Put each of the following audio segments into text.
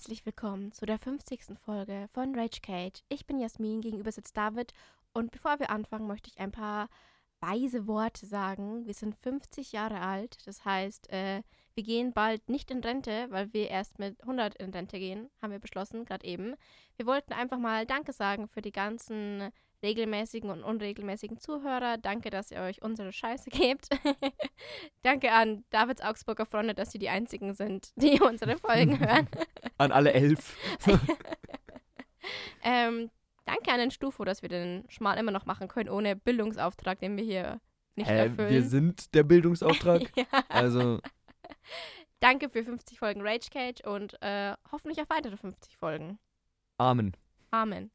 herzlich willkommen zu der 50. Folge von Rage Cage. Ich bin Jasmin, gegenüber sitzt David und bevor wir anfangen, möchte ich ein paar weise Worte sagen. Wir sind 50 Jahre alt, das heißt, äh, wir gehen bald nicht in Rente, weil wir erst mit 100 in Rente gehen, haben wir beschlossen, gerade eben. Wir wollten einfach mal Danke sagen für die ganzen regelmäßigen und unregelmäßigen Zuhörer. Danke, dass ihr euch unsere Scheiße gebt. Danke an Davids Augsburger Freunde, dass sie die einzigen sind, die unsere Folgen hören. An alle elf. ähm, danke an den Stufo, dass wir den Schmal immer noch machen können, ohne Bildungsauftrag, den wir hier nicht Hä, erfüllen. wir sind der Bildungsauftrag. ja. Also, Danke für 50 Folgen Rage Cage und äh, hoffentlich auf weitere 50 Folgen. Amen. Amen.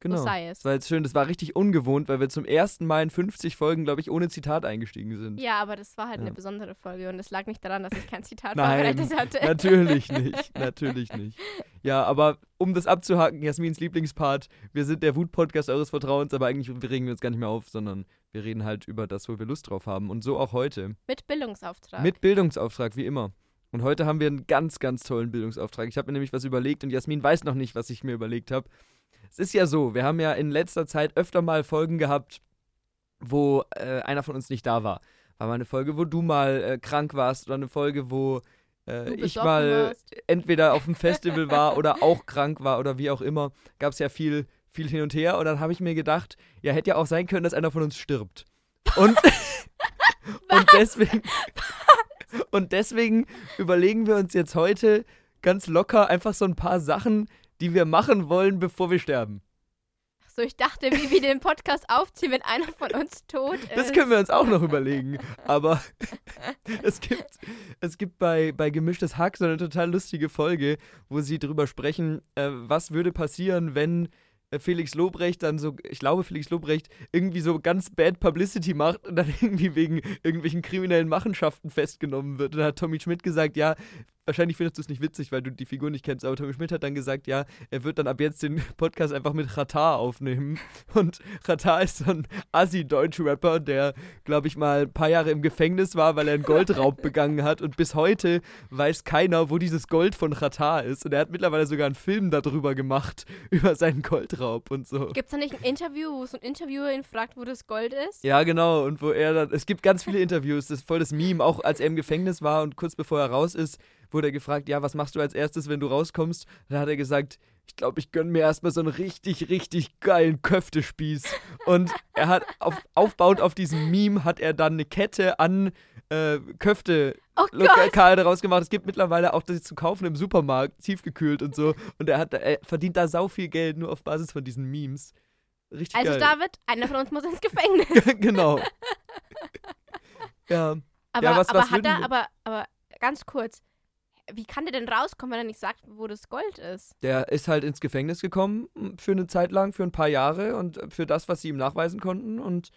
Genau. So sei es. Das war jetzt schön, das war richtig ungewohnt, weil wir zum ersten Mal in 50 Folgen, glaube ich, ohne Zitat eingestiegen sind. Ja, aber das war halt Ja. eine besondere Folge und es lag nicht daran, dass ich kein Zitat Nein, vorbereitet hatte. Natürlich nicht, natürlich nicht. Ja, aber um das abzuhaken, Jasmins Lieblingspart, wir sind der Wut-Podcast eures Vertrauens, aber eigentlich regen wir uns gar nicht mehr auf, sondern wir reden halt über das, wo wir Lust drauf haben. Und so auch heute. Mit Bildungsauftrag. Mit Bildungsauftrag, wie immer. Und heute haben wir einen ganz, ganz tollen Bildungsauftrag. Ich habe mir nämlich was überlegt und Jasmin weiß noch nicht, was ich mir überlegt habe. Es ist ja so, wir haben ja in letzter Zeit öfter mal Folgen gehabt, wo äh, einer von uns nicht da war. War mal eine Folge, wo du mal äh, krank warst oder eine Folge, wo äh, ich mal entweder auf dem Festival war oder auch krank war oder wie auch immer. Gab es ja viel, viel hin und her. Und dann habe ich mir gedacht, ja, hätte ja auch sein können, dass einer von uns stirbt. Und, und deswegen. Und deswegen überlegen wir uns jetzt heute ganz locker einfach so ein paar Sachen, die wir machen wollen, bevor wir sterben. So, ich dachte, wie wir den Podcast aufziehen, wenn einer von uns tot ist. Das können wir uns auch noch überlegen. Aber es gibt, es gibt bei, bei Gemischtes Hack so eine total lustige Folge, wo sie drüber sprechen, äh, was würde passieren, wenn Felix Lobrecht dann so, ich glaube Felix Lobrecht, irgendwie so ganz bad Publicity macht und dann irgendwie wegen irgendwelchen kriminellen Machenschaften festgenommen wird. Und da hat Tommy Schmidt gesagt, ja, wahrscheinlich findest du es nicht witzig, weil du die Figur nicht kennst, aber Tommy Schmidt hat dann gesagt, ja, er wird dann ab jetzt den Podcast einfach mit Ratar aufnehmen. Und Ratar ist so ein Assi-Deutsch-Rapper, der, glaube ich, mal ein paar Jahre im Gefängnis war, weil er einen Goldraub begangen hat. Und bis heute weiß keiner, wo dieses Gold von Ratar ist. Und er hat mittlerweile sogar einen Film darüber gemacht, über seinen Goldraub und so. Gibt es da nicht ein Interview, wo so ein Interviewer ihn fragt, wo das Gold ist? Ja, genau. Und wo er dann, es gibt ganz viele Interviews, das ist voll das Meme, auch als er im Gefängnis war und kurz bevor er raus ist, wurde er gefragt, ja, was machst du als erstes, wenn du rauskommst? Dann hat er gesagt, ich glaube, ich gönne mir erstmal so einen richtig, richtig geilen Köftespieß. Und er hat, auf, aufbauend auf diesem Meme, hat er dann eine Kette an äh, Köfte Oh lokal daraus gemacht. Es gibt mittlerweile auch das zu kaufen im Supermarkt, tiefgekühlt und so. Und er, hat, er verdient da sau viel Geld nur auf Basis von diesen Memes. Richtig Also, geil. David, einer von uns muss ins Gefängnis. genau. ja. Aber, Ja, was- aber was hat er, aber, aber ganz kurz, wie kann der denn rauskommen, wenn er nicht sagt, wo das Gold ist? Der ist halt ins Gefängnis gekommen m, für eine Zeit lang, für ein paar Jahre und äh, für das, was sie ihm nachweisen konnten. Und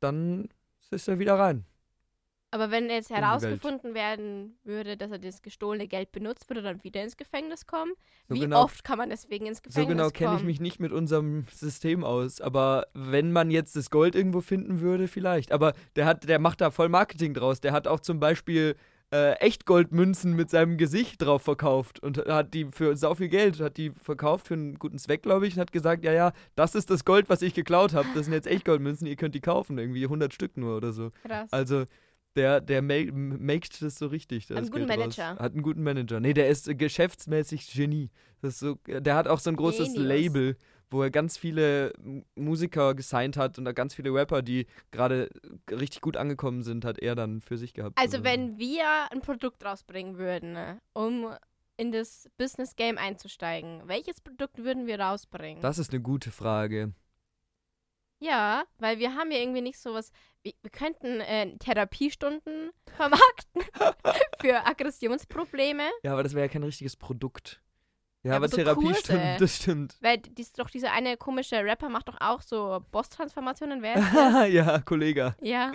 dann ist er wieder rein. Aber wenn jetzt herausgefunden werden würde, dass er das gestohlene Geld benutzt, würde er dann wieder ins Gefängnis kommen? So Wie genau, oft kann man deswegen ins so Gefängnis genau kenne ich kommen? mich nicht mit unserem System aus. Aber wenn man jetzt das Gold irgendwo finden würde, vielleicht. Aber der hat, der macht da voll Marketing draus. Der hat auch zum Beispiel äh, Echtgoldmünzen mit seinem Gesicht drauf verkauft und hat die für sau viel Geld, hat die verkauft für einen guten Zweck, glaube ich, und hat gesagt, ja, ja, das ist das Gold, was ich geklaut habe. Das sind jetzt Echtgoldmünzen, ihr könnt die kaufen, irgendwie 100 Stück nur oder so. Krass. Also, der, der ma maked das so richtig. Hat einen guten Geld raus. Manager. Hat einen guten Manager. Nee, der ist geschäftsmäßig Genie. Das so, der hat auch so ein großes Genius. Label, wo er ganz viele Musiker gesigned hat und da ganz viele Rapper, die gerade richtig gut angekommen sind, hat er dann für sich gehabt. Also wenn wir ein Produkt rausbringen würden, um in das Business Game einzusteigen, welches Produkt würden wir rausbringen? Das ist eine gute Frage. ja, weil wir haben ja irgendwie nicht sowas. Wir, wir könnten äh, Therapiestunden vermarkten für Aggressionsprobleme, Ja, aber das wäre ja kein richtiges Produkt. Ja, aber aber so Therapie Kurse. stimmt, das stimmt. weil dies, doch dieser eine komische Rapper macht doch auch so Boss-Transformationen. Wer ja, Kollege. ja.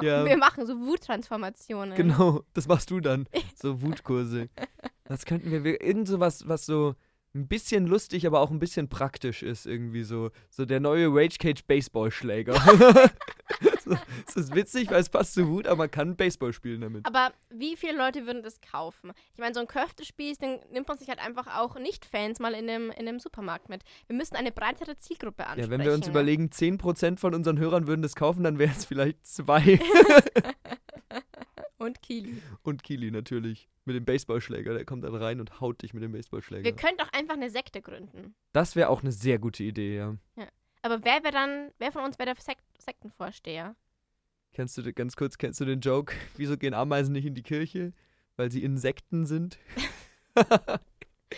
Ja. Wir machen so Wut-Transformationen. Genau, das machst du dann. So Wutkurse. Das könnten wir, wir irgend sowas, was so ein bisschen lustig, aber auch ein bisschen praktisch ist, irgendwie so. So der neue Rage Cage Baseballschläger. so, so, es ist witzig, weil es passt zu Hut, aber man kann Baseball spielen damit. Aber wie viele Leute würden das kaufen? Ich meine, so ein Köftespieß, den nimmt man sich halt einfach auch Nicht-Fans mal in einem, in einem Supermarkt mit. Wir müssen eine breitere Zielgruppe ansprechen. Ja, wenn wir uns überlegen, 10% von unseren Hörern würden das kaufen, dann wären es vielleicht zwei. Und Kili. Und Kili natürlich. Mit dem Baseballschläger. Der kommt dann rein und haut dich mit dem Baseballschläger. Wir können doch einfach eine Sekte gründen. Das wäre auch eine sehr gute Idee, ja. Aber wer wäre dann, wer von uns wäre der Sek Sektenvorsteher? Kennst du ganz kurz, kennst du den Joke? Wieso gehen Ameisen nicht in die Kirche? Weil sie Insekten sind.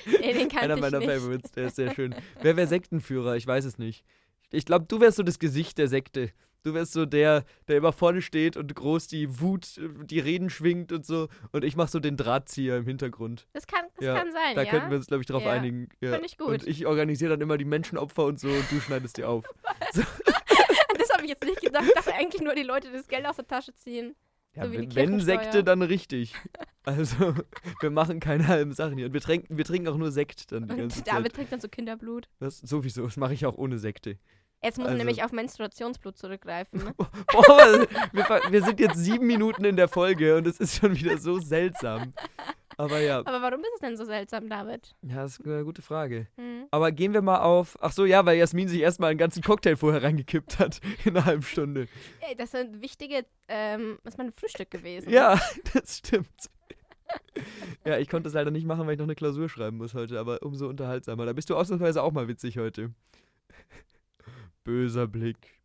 Nee, den kannte Einer ich meiner nicht. Favorites, der ist sehr schön. Wer wäre Sektenführer? Ich weiß es nicht. Ich glaube, du wärst so das Gesicht der Sekte. Du wärst so der, der immer vorne steht und groß die Wut, die Reden schwingt und so. Und ich mache so den Drahtzieher im Hintergrund. Das kann, das Ja, kann sein, Da ja? könnten wir uns, glaube ich, drauf Ja, einigen. Ja. find ich gut. Und ich organisiere dann immer die Menschenopfer und so und du schneidest die auf. das habe ich jetzt nicht gedacht. Ich dachte eigentlich nur, die Leute das Geld aus der Tasche ziehen. Ja, So wenn Kirchensteuer. Sekte, dann richtig. Also, wir machen keine halben Sachen hier. Und wir trinken, wir trinken auch nur Sekt dann die ganze Und David Zeit. trinkt dann so Kinderblut. Das, sowieso, das mache ich auch ohne Sekte. Jetzt muss Also- nämlich auf Menstruationsblut zurückgreifen. Ne? Boah, wir, wir sind jetzt sieben Minuten in der Folge und es ist schon wieder so seltsam. Aber ja, Aber warum ist es denn so seltsam, David? ja, das ist eine gute Frage. Hm. Aber gehen wir mal auf. Ach so, ja, weil Jasmin sich erstmal einen ganzen Cocktail vorher reingekippt hat in einer halben Stunde. Ey, das sind wichtige, ähm, das ist mein Frühstück gewesen. Ja, das stimmt. Ja, ich konnte es leider nicht machen, weil ich noch eine Klausur schreiben muss heute, aber umso unterhaltsamer. Da bist du ausnahmsweise auch mal witzig heute. Böser Blick.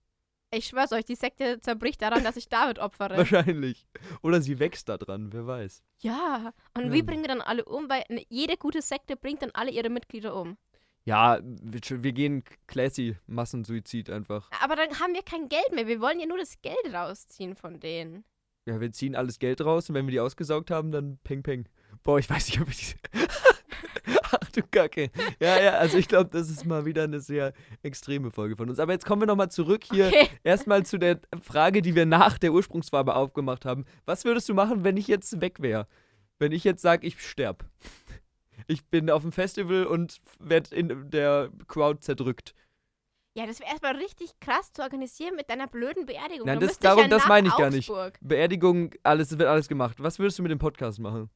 Ich schwör's euch, die Sekte zerbricht daran, dass ich David opfere. Wahrscheinlich. Oder sie wächst da dran, wer weiß. Ja. Und Ja. wie bringen wir dann alle um? Weil ne- jede gute Sekte bringt dann alle ihre Mitglieder um. Ja, wir wir gehen classy Massensuizid einfach. Aber dann haben wir kein Geld mehr. Wir wollen ja nur das Geld rausziehen von denen. Ja, wir ziehen alles Geld raus und wenn wir die ausgesaugt haben, dann peng peng. Boah, ich weiß nicht, ob ich die. Du Kacke. Ja, ja, also ich glaube, das ist mal wieder eine sehr extreme Folge von uns. Aber jetzt kommen wir nochmal zurück hier Okay. erstmal zu der Frage, die wir nach der Ursprungsfarbe aufgemacht haben. Was würdest du machen, wenn ich jetzt weg wäre? Wenn ich jetzt sage, ich sterb. Ich bin auf dem Festival und werde in der Crowd zerdrückt. Ja, das wäre erstmal richtig krass zu organisieren mit deiner blöden Beerdigung. Nein, Da das- darum- ja das meine ich gar nicht. Augsburg. Beerdigung, alles wird alles gemacht. Was würdest du mit dem Podcast machen?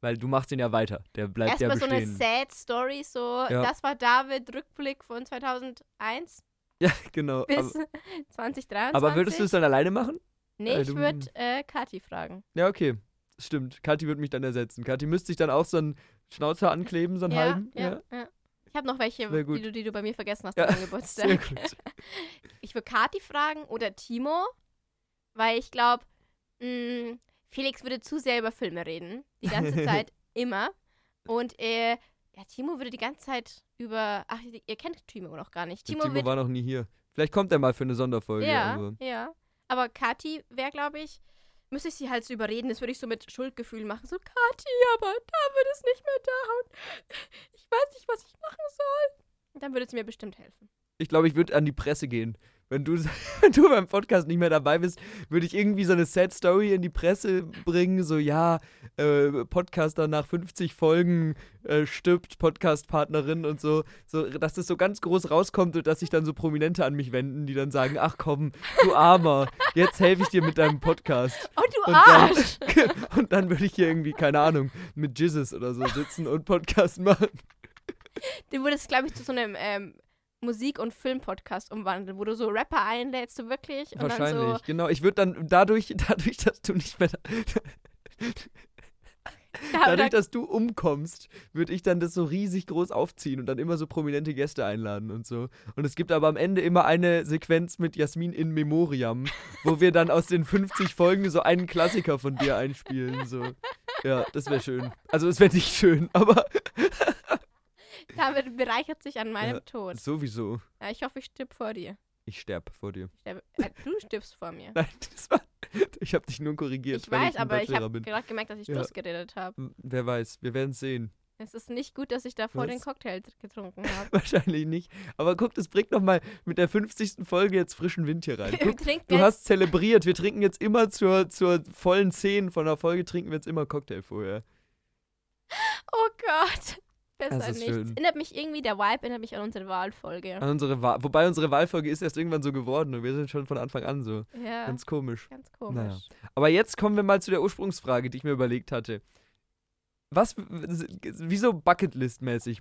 Weil du machst den ja weiter. Der bleibt ja Erstmal so eine bestehen. Sad Story, so, Ja. das war David, Rückblick von 2001 ja, genau. bis Aber, 2023. aber würdest du es dann alleine machen? Nee, äh, ich würde äh, Kathi fragen. Ja, okay. Stimmt. Kathi wird mich dann ersetzen. Kathi müsste sich dann auch so einen Schnauzer ankleben, so einen Ja, halben. ja, ja. Ich habe noch welche, Sehr die du, die du bei mir vergessen hast Ja, Sehr Geburtstag. gut. Ich würde Kathi fragen oder Timo, weil ich glaube, Felix würde zu sehr über Filme reden. Die ganze Zeit, immer. Und äh, ja, Timo würde die ganze Zeit über. Ach, ihr kennt Timo noch gar nicht. Timo, Timo wird. war noch nie hier. Vielleicht kommt er mal für eine Sonderfolge. ja, aber- ja. Aber Kathi wäre, glaube ich, müsste ich sie halt so überreden. Das würde ich so mit Schuldgefühl machen. So, Kathi, aber David ist nicht mehr da und ich weiß nicht, was ich machen soll. Dann würde sie mir bestimmt helfen. Ich glaube, ich würde an die Presse gehen. Wenn du, wenn du beim Podcast nicht mehr dabei bist, würde ich irgendwie so eine Sad Story in die Presse bringen. So, ja, äh, Podcaster nach 50 Folgen äh, stirbt, Podcast-Partnerin und so. so. Dass das so ganz groß rauskommt und dass sich dann so Prominente an mich wenden, die dann sagen: Ach komm, du Armer, jetzt helfe ich dir mit deinem Podcast. Oh, du Und dann- Arsch! Und dann würde ich hier irgendwie, keine Ahnung, mit Jizzes oder so sitzen und Podcast machen. Du würdest, glaube ich, zu so einem ähm, Musik- und Film-Podcast umwandeln, wo du so Rapper einlädst, so wirklich. Und Wahrscheinlich, dann so. genau. Ich würde dann dadurch, dadurch, dass du nicht mehr, Da, dadurch, da, dass du umkommst, würde ich dann das so riesig groß aufziehen und dann immer so prominente Gäste einladen und so. Und es gibt aber am Ende immer eine Sequenz mit Jasmin in Memoriam, wo wir dann aus den 50 Folgen so einen Klassiker von dir einspielen. So. Ja, das wäre schön. Also es wäre nicht schön, aber David bereichert sich an meinem Ja. Tod. sowieso. Ja, ich hoffe, ich stirb vor dir. Ich sterb vor dir. Ich sterbe, äh, du stirbst vor mir. Nein, das war, ich habe dich nur korrigiert, Ich weil weiß, ich aber ich Bachelor habe bin. gerade gemerkt, dass ich Ja. Geredet habe. Wer weiß, wir werden es sehen. Es ist nicht gut, dass ich davor Was? den Cocktail getrunken habe. Wahrscheinlich nicht. Aber guck, das bringt nochmal mit der 50. Folge jetzt frischen Wind hier rein. Guck, du hast zelebriert. Wir trinken jetzt immer zur, zur vollen 10 von der Folge, trinken wir jetzt immer Cocktail vorher. Oh Gott. Besser Das ist nicht. schön. Es erinnert mich irgendwie, der Vibe erinnert mich an unsere Wahlfolge. An unsere Wahl, wobei unsere Wahlfolge ist erst irgendwann so geworden und wir sind schon von Anfang an so. Ja, ganz, Ganz komisch. komisch. Naja. Aber jetzt kommen wir mal zu der Ursprungsfrage, die ich mir überlegt hatte. Was, wieso Bucketlist-mäßig?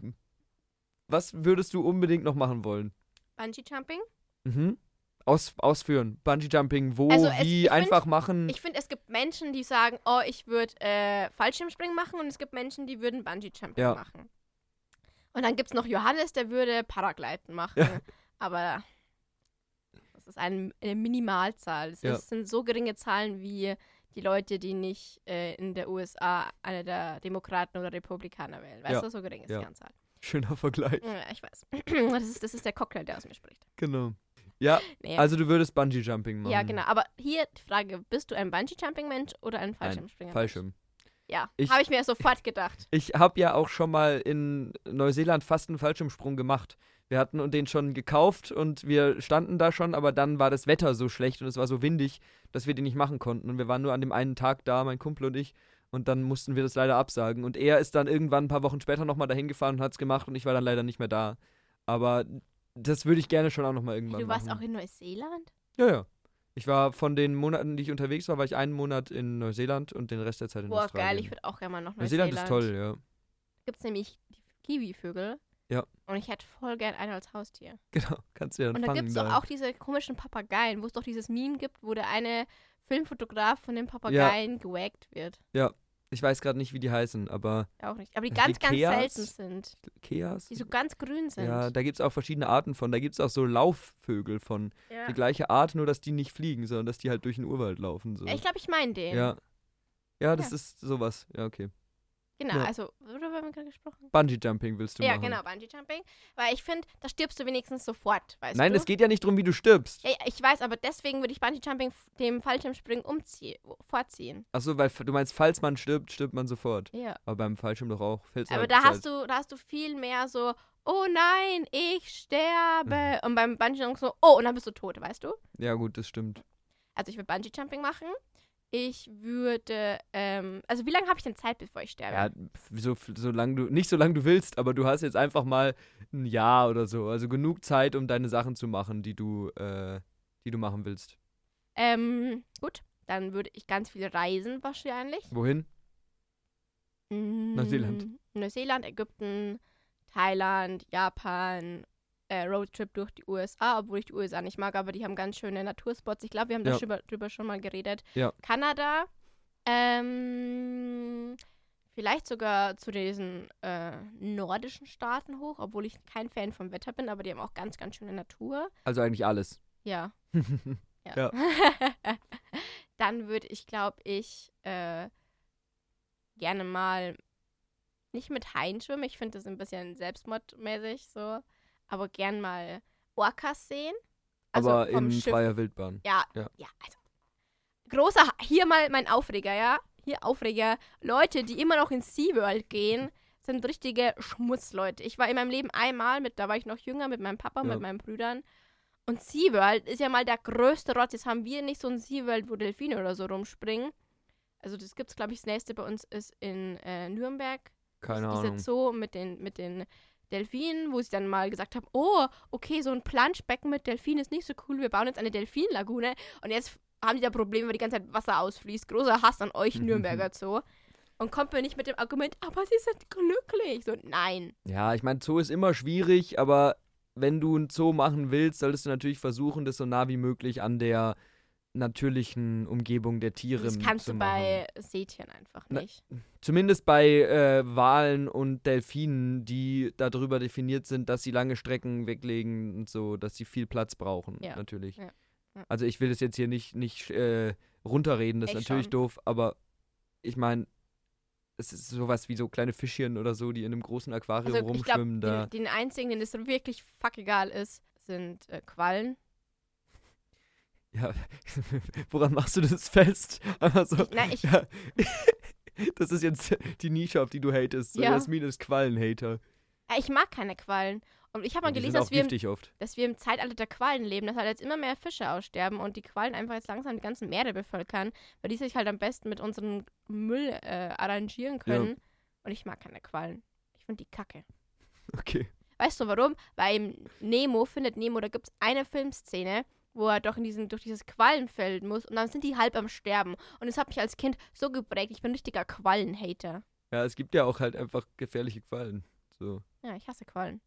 Was würdest du unbedingt noch machen wollen? Bungee Jumping? Mhm. Aus, ausführen. Bungee Jumping, wo, Also es- wie, ich find- einfach machen. Ich finde, es gibt Menschen, die sagen, oh, ich würde äh, Fallschirmspringen machen und es gibt Menschen, die würden Bungee Jumping Ja. machen. Und dann gibt es noch Johannes, der würde Paragleiten machen. Ja. Aber das ist ein, eine Minimalzahl. Es Ja. ist, sind so geringe Zahlen wie die Leute, die nicht äh, in der USA eine der Demokraten oder Republikaner wählen. Weißt Ja. du, so gering ist die Anzahl. Schöner Vergleich. Ja, ich weiß. Das ist, das ist der Cocktail, der aus mir spricht. Genau. Ja, Nee. also du würdest Bungee Jumping machen. ja, genau. Aber hier die Frage, bist du ein Bungee-Jumping-Mensch oder ein Fallschirmspringer? Fallschirm. Ja, habe ich mir sofort gedacht. Ich habe ja auch schon mal in Neuseeland fast einen Fallschirmsprung gemacht. Wir hatten den schon gekauft und wir standen da schon, aber dann war das Wetter so schlecht und es war so windig, dass wir den nicht machen konnten. Und wir waren nur an dem einen Tag da, mein Kumpel und ich. Und dann mussten wir das leider absagen. Und er ist dann irgendwann ein paar Wochen später nochmal dahin gefahren und hat es gemacht und ich war dann leider nicht mehr da. Aber das würde ich gerne schon auch nochmal irgendwann Du warst machen. auch in Neuseeland? Ja, ja. Ich war von den Monaten, die ich unterwegs war, war ich einen Monat in Neuseeland und den Rest der Zeit in Boah, Australien. geil, ich würde auch gerne mal nach Neuseeland. Neuseeland ist toll, ja. Gibt es nämlich die Kiwi-Vögel. Ja. Und ich hätte voll gern einen als Haustier. Genau, kannst du ja dann Und da gibt es doch auch diese komischen Papageien, wo es doch dieses Meme gibt, wo der eine Filmfotograf von den Papageien gewagt wird. Ich weiß gerade nicht, wie die heißen, aber Auch nicht. Aber die Die ganz, ganz Keas? selten sind. Keas? Die so ganz grün sind. Ja, da gibt es auch verschiedene Arten von. Da gibt es auch so Laufvögel von. Ja. Die gleiche Art, nur dass die nicht fliegen, sondern dass die halt durch den Urwald laufen. So. Ich glaube, ich meine den. Ja. Ja, das Ja. ist sowas. Ja, okay. Genau, Ja. also, worüber haben wir gerade gesprochen? Bungee Jumping willst du Ja, machen. genau, Bungee Jumping. Weil ich finde, da stirbst du wenigstens sofort, weißt Nein, du? es geht ja nicht darum, wie du stirbst. Ja, ja, ich weiß, aber deswegen würde ich Bungee Jumping dem Fallschirmspringen umziehen, vorziehen. Achso, weil du meinst, falls man stirbt, stirbt man sofort. Ja. Aber beim Fallschirm doch auch. Fällst Aber halt da Zeit. hast du, da hast du viel mehr so, oh nein, ich sterbe. Mhm. Und beim Bungee Jumping so, oh, und dann bist du tot, weißt du? Ja, gut, das stimmt. Also ich würde Bungee Jumping machen. Ich würde, ähm, also wie lange habe ich denn Zeit, bevor ich sterbe? Ja, so, solange du, nicht solange du willst, aber du hast jetzt einfach mal ein Jahr oder so. Also genug Zeit, um deine Sachen zu machen, die du, äh, die du machen willst. Ähm, gut, dann würde ich ganz viel reisen wahrscheinlich. Wohin? Mm, Neuseeland. Neuseeland, Ägypten, Thailand, Japan, äh, Roadtrip durch die USA, obwohl ich die USA nicht mag, aber die haben ganz schöne Naturspots. Ich glaube, wir haben Ja. da drüber, drüber schon mal geredet. Ja. Kanada, ähm, vielleicht sogar zu diesen äh, nordischen Staaten hoch, obwohl ich kein Fan vom Wetter bin, aber die haben auch ganz, ganz schöne Natur. Also eigentlich alles. Ja. Ja. Dann würde ich, glaube ich, äh, gerne mal nicht mit Haien schwimmen. Ich finde das ein bisschen selbstmordmäßig so. Aber gern mal Orcas sehen. Also aber in Schiff. freier Wildbahn. Ja, Ja. ja. also. Großer, hier mal mein Aufreger, ja. Hier Aufreger. Leute, die immer noch in SeaWorld gehen, sind richtige Schmutzleute. Ich war in meinem Leben einmal mit, da war ich noch jünger, mit meinem Papa, Ja. mit meinen Brüdern. Und SeaWorld ist ja mal der größte Rotz. Jetzt haben wir nicht so ein SeaWorld, wo Delfine oder so rumspringen. Also das gibt's, glaube ich, das nächste bei uns ist in äh, Nürnberg. Keine Ahnung. Zoo mit den, mit den Delfinen, wo sie dann mal gesagt haben, oh, okay, so ein Planschbecken mit Delfinen ist nicht so cool, wir bauen jetzt eine Delfinlagune. Und jetzt haben die da Probleme, weil die ganze Zeit Wasser ausfließt. Großer Hass an euch, Nürnberger Zoo. Und kommt mir nicht mit dem Argument, aber sie sind glücklich. So, nein. Ja, ich meine, Zoo ist immer schwierig, aber wenn du ein Zoo machen willst, solltest du natürlich versuchen, das so nah wie möglich an der natürlichen Umgebung der Tiere Das kannst du bei Seetieren einfach Na, nicht. Zumindest bei äh, Walen und Delfinen, die darüber definiert sind, dass sie lange Strecken weglegen und so, dass sie viel Platz brauchen, Ja, natürlich. ja, ja. Also ich will das jetzt hier nicht, nicht äh, runterreden, das ist Ich natürlich schon. doof, aber ich meine, es ist sowas wie so kleine Fischchen oder so, die in einem großen Aquarium Also rumschwimmen. da. den, den einzigen, den es wirklich fuck egal ist, sind äh, Quallen. Ja, woran machst du das fest? So. Ich, nein, ich, Ja. Das ist jetzt die Nische, auf die du hatest. Ja. Jasmin ist Quallenhater. Ja, ich mag keine Quallen. Und ich habe mal gelesen, dass wir, im, dass wir im Zeitalter der Quallen leben, dass halt jetzt immer mehr Fische aussterben und die Quallen einfach jetzt langsam die ganzen Meere bevölkern, weil die sich halt am besten mit unserem Müll äh, arrangieren können. Und ich mag keine Quallen. Ich finde die kacke. Okay. Weißt du warum? Weil im Nemo findet Nemo, da gibt es eine Filmszene, wo er doch in diesen, durch dieses Quallenfeld muss und dann sind die halb am Sterben. Und das hat mich als Kind so geprägt. Ich bin ein richtiger Quallenhater. Ja, es gibt ja auch halt einfach gefährliche Quallen. So. Ja, ich hasse Quallen.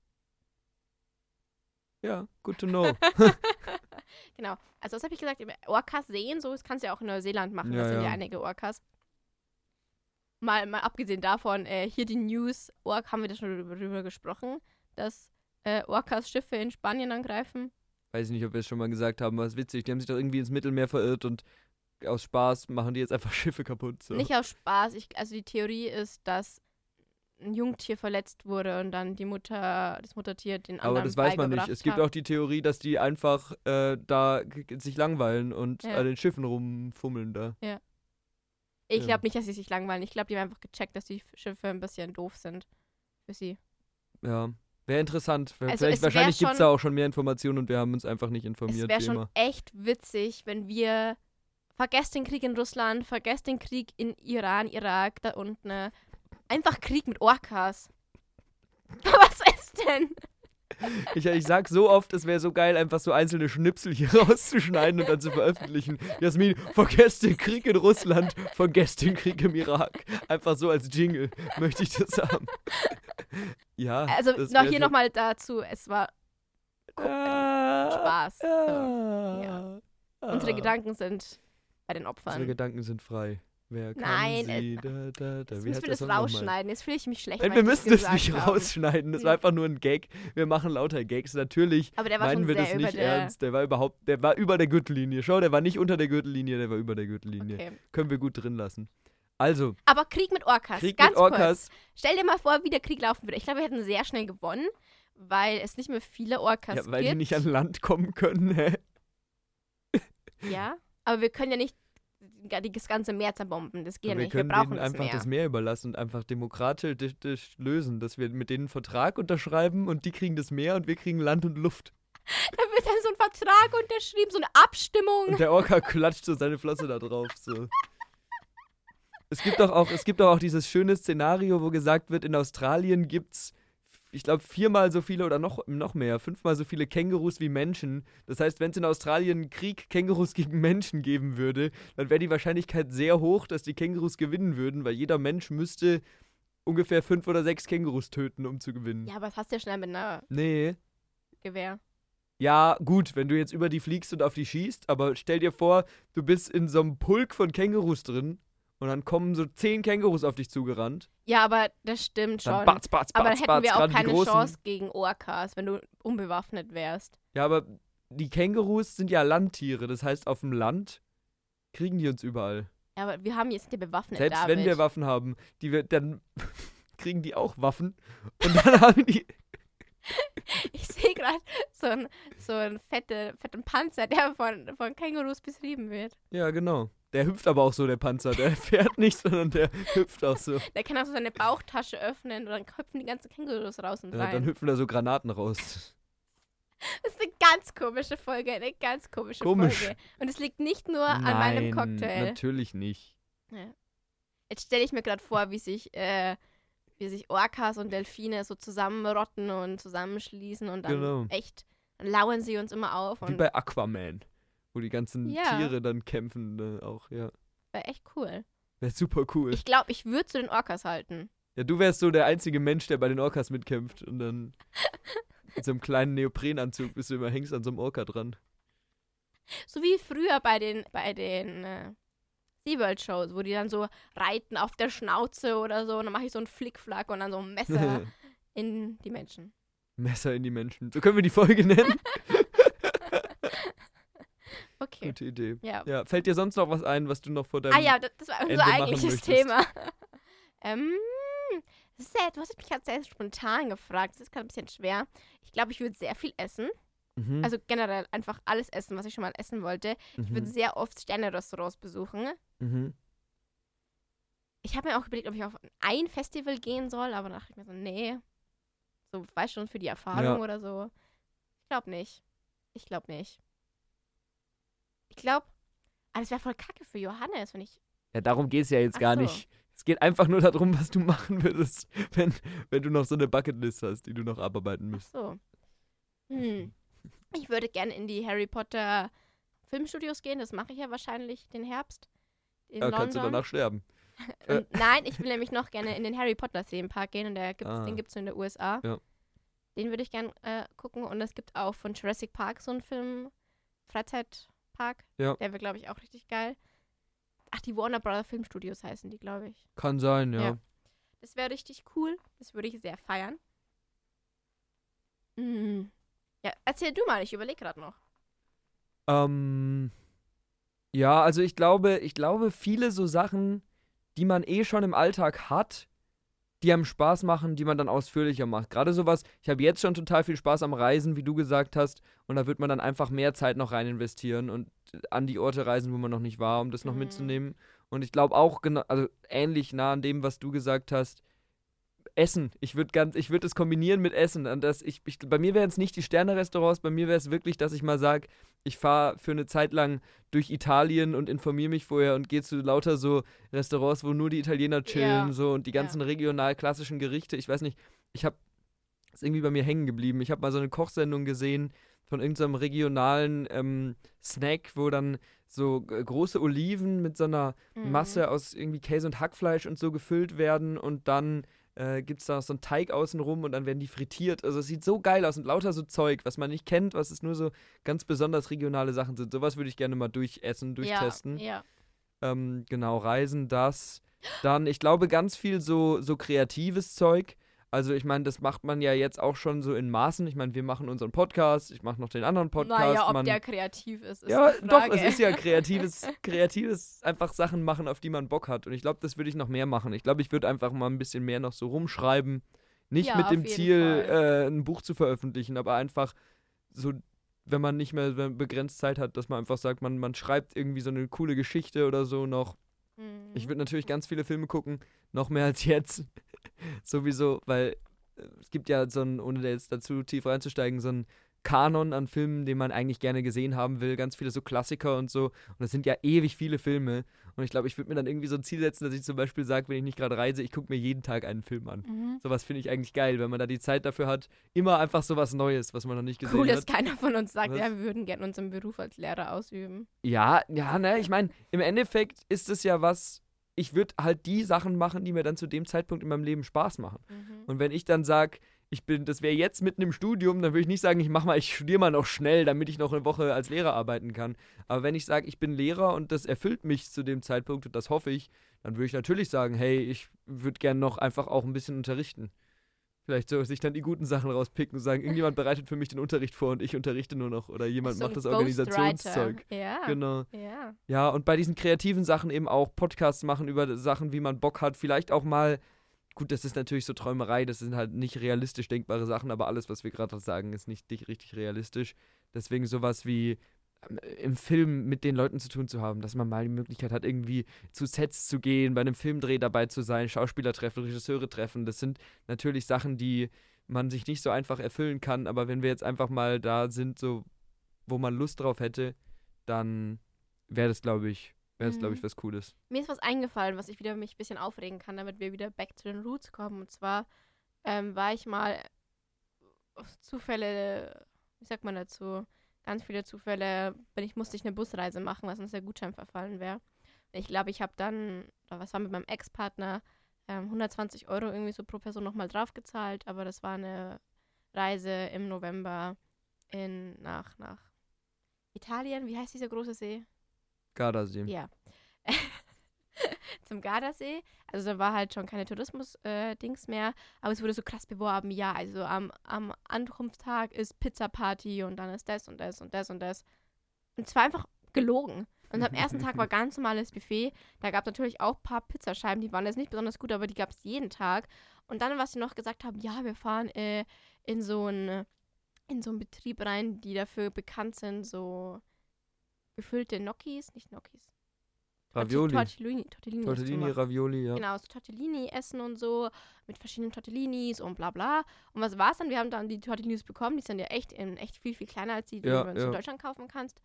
Ja, good to know. genau. Also, was habe ich gesagt? Orcas sehen, so, das kannst du ja auch in Neuseeland machen. Ja, das sind ja einige Orcas. Mal, mal abgesehen davon, äh, hier die News, Ork, haben wir da schon drüber, drüber gesprochen, dass äh, Orcas Schiffe in Spanien angreifen. Weiß ich nicht, ob wir es schon mal gesagt haben, aber es ist witzig. Die haben sich doch irgendwie ins Mittelmeer verirrt und aus Spaß machen die jetzt einfach Schiffe kaputt. So. Nicht aus Spaß. Ich, also die Theorie ist, dass ein Jungtier verletzt wurde und dann die Mutter, das Muttertier den anderen aber das weiß man nicht. Es gibt hat. auch die Theorie, dass die einfach äh, da sich langweilen und Ja. an den Schiffen rumfummeln da. Ich ja. glaube nicht, dass sie sich langweilen. Ich glaube, die haben einfach gecheckt, dass die Schiffe ein bisschen doof sind für sie. Ja. Wäre interessant. Also Vielleicht, es wahrscheinlich gibt es da auch schon mehr Informationen und wir haben uns einfach nicht Es informiert, wäre wie schon immer. echt witzig, wenn wir vergesst den Krieg in Russland, vergesst den Krieg in Iran, Irak, da unten. äh, Einfach Krieg mit Orcas. Was ist denn? Ich, ich sag so oft, es wäre so geil, einfach so einzelne Schnipsel hier rauszuschneiden und dann zu veröffentlichen. Jasmin, vergesst den Krieg in Russland, vergesst den Krieg im Irak. Einfach so als Jingle möchte ich das haben. Ja. Also noch hier so- nochmal dazu, es war Ah, Spaß. So. ah, Unsere ah. Gedanken sind bei den Unsere Opfern. Gedanken sind frei. Wer kann Nein, sie? äh, Da, da, da. Jetzt müssen wir das nochmal? rausschneiden. Jetzt fühle ich mich schlecht. Nein, wir das müssen gesagt nicht habe. rausschneiden. Das war einfach nur ein Gag. Wir machen lauter Gags. Natürlich Aber der war meinen wir das nicht ernst. Der war überhaupt, der war über der Gürtellinie. Schau, der war nicht unter der Gürtellinie, der war über der Gürtellinie. Okay. Können wir gut drin lassen. Also, Aber Krieg mit Orcas. Krieg ganz mit Orcas. Kurz. Stell dir mal vor, wie der Krieg laufen würde. Ich glaube, wir hätten sehr schnell gewonnen, weil es nicht mehr viele Orcas Ja, weil gibt. die nicht an Land kommen können. Hä? Ja, aber wir können ja nicht das ganze Meer zerbomben. Das geht ja wir nicht. Wir können brauchen das einfach Meer. das Meer überlassen und einfach demokratisch lösen, dass wir mit denen einen Vertrag unterschreiben und die kriegen das Meer und wir kriegen Land und Luft. Da wird dann so ein Vertrag unterschrieben, so eine Abstimmung. Und der Orca klatscht so seine Flosse da drauf. So. Es gibt doch auch, es gibt doch auch dieses schöne Szenario, wo gesagt wird, in Australien gibt's, ich glaube, viermal so viele oder noch, noch mehr, fünfmal so viele Kängurus wie Menschen. Das heißt, wenn es in Australien einen Krieg Kängurus gegen Menschen geben würde, dann wäre die Wahrscheinlichkeit sehr hoch, dass die Kängurus gewinnen würden, weil jeder Mensch müsste ungefähr fünf oder sechs Kängurus töten, um zu gewinnen. Ja, aber das hast du ja schnell mit einer Nee. Gewehr. Ja, gut, wenn du jetzt über die fliegst und auf die schießt, aber stell dir vor, du bist in so einem Pulk von Kängurus drin und dann kommen so zehn Kängurus auf dich zugerannt. Ja, aber das stimmt Dann schon. batz, batz, aber dann batz, hätten batz, wir auch keine. Chance gegen Orcas, wenn du unbewaffnet wärst. Ja, aber die Kängurus sind ja Landtiere, das heißt, auf dem Land kriegen die uns überall. Ja, aber wir haben jetzt die bewaffnet, Selbst David. wenn wir Waffen haben, die wir, dann kriegen die auch Waffen und dann haben die. Ich sehe gerade so einen so fette, fetten Panzer, der von, von Kängurus beschrieben wird. Ja, genau. Der hüpft aber auch so, der Panzer. Der fährt nicht, sondern der hüpft auch so. Der kann auch so seine Bauchtasche öffnen und dann hüpfen die ganzen Kängurus raus und Ja, rein. dann hüpfen da so Granaten raus. Das ist eine ganz komische Folge, eine ganz komische Komisch. Folge. Und es liegt nicht nur an meinem Cocktail. Natürlich nicht. Ja. Jetzt stelle ich mir gerade vor, wie sich, äh, wie sich Orcas und Delfine so zusammenrotten und zusammenschließen und dann Genau. echt dann lauern sie uns immer auf Wie und bei Aquaman. Wo die ganzen Ja. Tiere dann kämpfen äh, auch, ja. wäre echt cool. Wäre super cool. Ich glaube, ich würde zu den Orcas halten. ja, du wärst so der einzige Mensch, der bei den Orcas mitkämpft und dann mit so einem kleinen Neoprenanzug bist du immer hängst an so einem Orca dran. So wie früher bei den, bei den äh, SeaWorld-Shows, wo die dann so reiten auf der Schnauze oder so und dann mache ich so einen Flickflack und dann so ein Messer in die Menschen. Messer in die Menschen. So können wir die Folge nennen. Okay. Gute Idee. Ja. Ja, fällt dir sonst noch was ein, was du noch vor deinem... Ah ja, das, war unser eigentliches. Thema. ähm, das ist ja, du hast mich gerade sehr spontan gefragt. Das ist gerade ein bisschen schwer. Ich glaube, ich würde sehr viel essen. Mhm. Also generell einfach alles essen, was ich schon mal essen wollte. Ich würde mhm. sehr oft Sterne-Restaurants besuchen. Mhm. Ich habe mir auch überlegt, ob ich auf ein Festival gehen soll, aber dann dachte ich mir so, nee. So, weißt schon, für die Erfahrung Ja. oder so. Ich glaube nicht. Ich glaube nicht. Ich glaube, aber das wäre voll kacke für Johannes, wenn ich. Ja, darum geht es ja jetzt Ach gar so. nicht. Es geht einfach nur darum, was du machen würdest, wenn, wenn du noch so eine Bucketlist hast, die du noch abarbeiten Ach müsst. so. Hm. Ich würde gerne in die Harry Potter Filmstudios gehen. Das mache ich ja wahrscheinlich den Herbst. In Ja, kannst du London. danach sterben. Und nein, ich will nämlich noch gerne in den Harry Potter Themenpark gehen und der gibt's, Ah. den gibt es in den USA. Ja. Den würde ich gerne äh, gucken und es gibt auch von Jurassic Park so einen Film, Freizeitpark. Ja. Der wäre, glaube ich, auch richtig geil. Ach, die Warner Brother Filmstudios heißen die, glaube ich. Kann sein, ja. Ja. Das wäre richtig cool. Das würde ich sehr feiern. Mhm. Ja, erzähl du mal, ich überlege gerade noch. Ähm, ja, also ich glaube, ich glaube, viele so Sachen, die man eh schon im Alltag hat, die einem Spaß machen, die man dann ausführlicher macht. Gerade sowas, ich habe jetzt schon total viel Spaß am Reisen, wie du gesagt hast, und da wird man dann einfach mehr Zeit noch rein investieren und an die Orte reisen, wo man noch nicht war, um das noch Mhm. mitzunehmen. Und ich glaube auch genau, also ähnlich nah an dem, was du gesagt hast, Essen. Ich würde ganz, ich würde es kombinieren mit Essen. Und das, ich, ich, bei mir wären es nicht die Sterne-Restaurants, bei mir wäre es wirklich, dass ich mal sage, ich fahre für eine Zeit lang durch Italien und informiere mich vorher und gehe zu lauter so Restaurants, wo nur die Italiener chillen Ja. so und die Ja. ganzen regional klassischen Gerichte. Ich weiß nicht, ich habe ist irgendwie bei mir hängen geblieben. Ich habe mal so eine Kochsendung gesehen von irgendeinem regionalen ähm, Snack, wo dann so große Oliven mit so einer Mhm. Masse aus irgendwie Käse und Hackfleisch und so gefüllt werden und dann äh, gibt es da noch so einen Teig außenrum und dann werden die frittiert. Also es sieht so geil aus und lauter so Zeug, was man nicht kennt, was es nur so ganz besonders regionale Sachen sind. Sowas würde ich gerne mal durchessen, durchtesten. Ja, Ähm, genau, Reisen, das. Dann, ich glaube, ganz viel so, so kreatives Zeug. Also ich meine, das macht man ja jetzt auch schon so in Maßen. Ich meine, wir machen unseren Podcast, ich mache noch den anderen. Podcast. Naja, ob man, der kreativ ist, ist ja, doch, es ist ja kreatives, kreatives einfach Sachen machen, auf die man Bock hat. Und ich glaube, das würde ich noch mehr machen. Ich glaube, ich würde einfach mal ein bisschen mehr noch so rumschreiben. Nicht Ja, mit dem Ziel, äh, ein Buch zu veröffentlichen, aber einfach so, wenn man nicht mehr begrenzt Zeit hat, dass man einfach sagt, man, man schreibt irgendwie so eine coole Geschichte oder so noch. Mhm. Ich würde natürlich ganz viele Filme gucken, noch mehr als jetzt. Sowieso, weil äh, es gibt ja so ein, ohne jetzt dazu tief reinzusteigen, so ein Kanon an Filmen, den man eigentlich gerne gesehen haben will. Ganz viele so Klassiker und so. Und das sind ja ewig viele Filme. Und ich glaube, ich würde mir dann irgendwie so ein Ziel setzen, dass ich zum Beispiel sage, wenn ich nicht gerade reise, ich gucke mir jeden Tag einen Film an. Mhm. Sowas finde ich eigentlich geil, wenn man da die Zeit dafür hat. Immer einfach so was Neues, was man noch nicht gesehen Cool, dass hat. keiner von uns sagt, Was? ja, wir würden gerne unseren Beruf als Lehrer ausüben. Ja, ja, ne, ich meine, im Endeffekt ist es ja was, ich würde halt die Sachen machen, die mir dann zu dem Zeitpunkt in meinem Leben Spaß machen. Mhm. Und wenn ich dann sage, ich bin, das wäre jetzt mitten im Studium, dann würde ich nicht sagen, ich mach mal, ich studiere mal noch schnell, damit ich noch eine Woche als Lehrer arbeiten kann. Aber wenn ich sage, ich bin Lehrer und das erfüllt mich zu dem Zeitpunkt und das hoffe ich, dann würde ich natürlich sagen, hey, ich würde gerne noch einfach auch ein bisschen unterrichten. Vielleicht so sich dann die guten Sachen rauspicken und sagen, irgendjemand bereitet für mich den Unterricht vor und ich unterrichte nur noch oder jemand So macht das. Organisationszeug. Ja. Genau. Ja. Ja, und bei diesen kreativen Sachen eben auch Podcasts machen über Sachen, wie man Bock hat. Vielleicht auch mal, gut, das ist natürlich so Träumerei, das sind halt nicht realistisch denkbare Sachen, aber alles, was wir gerade sagen, ist nicht richtig realistisch. Deswegen sowas wie im Film mit den Leuten zu tun zu haben, dass man mal die Möglichkeit hat, irgendwie zu Sets zu gehen, bei einem Filmdreh dabei zu sein, Schauspieler treffen, Regisseure treffen. Das sind natürlich Sachen, die man sich nicht so einfach erfüllen kann, aber wenn wir jetzt einfach mal da sind, so wo man Lust drauf hätte, dann wäre das, glaube ich, wäre das, glaube ich, Mhm. was Cooles. Mir ist was eingefallen, was ich wieder mich ein bisschen aufregen kann, damit wir wieder back to the roots kommen. Und zwar ähm, war ich mal auf Zufälle, wie sagt man dazu, ganz viele Zufälle, bin ich musste ich eine Busreise machen, was uns der Gutschein verfallen wäre. Ich glaube, ich habe dann, oder was war mit meinem Ex-Partner, ähm, 120 Euro irgendwie so pro Person nochmal draufgezahlt, aber das war eine Reise im November in, nach, nach Italien. Wie heißt dieser große See? Gardasee. Ja. Zum Gardasee. Also da war halt schon keine Tourismus-Dings mehr, aber es wurde so krass beworben, ja, also am, am Ankunftstag ist Pizza-Party und dann ist das und das und das und das. Und es war einfach gelogen. Und am ersten Tag war ganz normales Buffet. Da gab es natürlich auch ein paar Pizzascheiben, die waren jetzt nicht besonders gut, aber die gab es jeden Tag. Und dann, was sie noch gesagt haben, ja, wir fahren äh, in so einen in so einen Betrieb rein, die dafür bekannt sind, so gefüllte Gnocchis, nicht Gnocchis. Ravioli. Tortellini, Tortellini, Tortellini, Ravioli, ja. Genau, so Tortellini essen und so, mit verschiedenen Tortellinis und bla bla. Und was war's dann? Wir haben dann die Tortellinis bekommen, die sind ja echt, in, echt viel, viel kleiner als die, die Ja, du in ja. Deutschland kaufen kannst.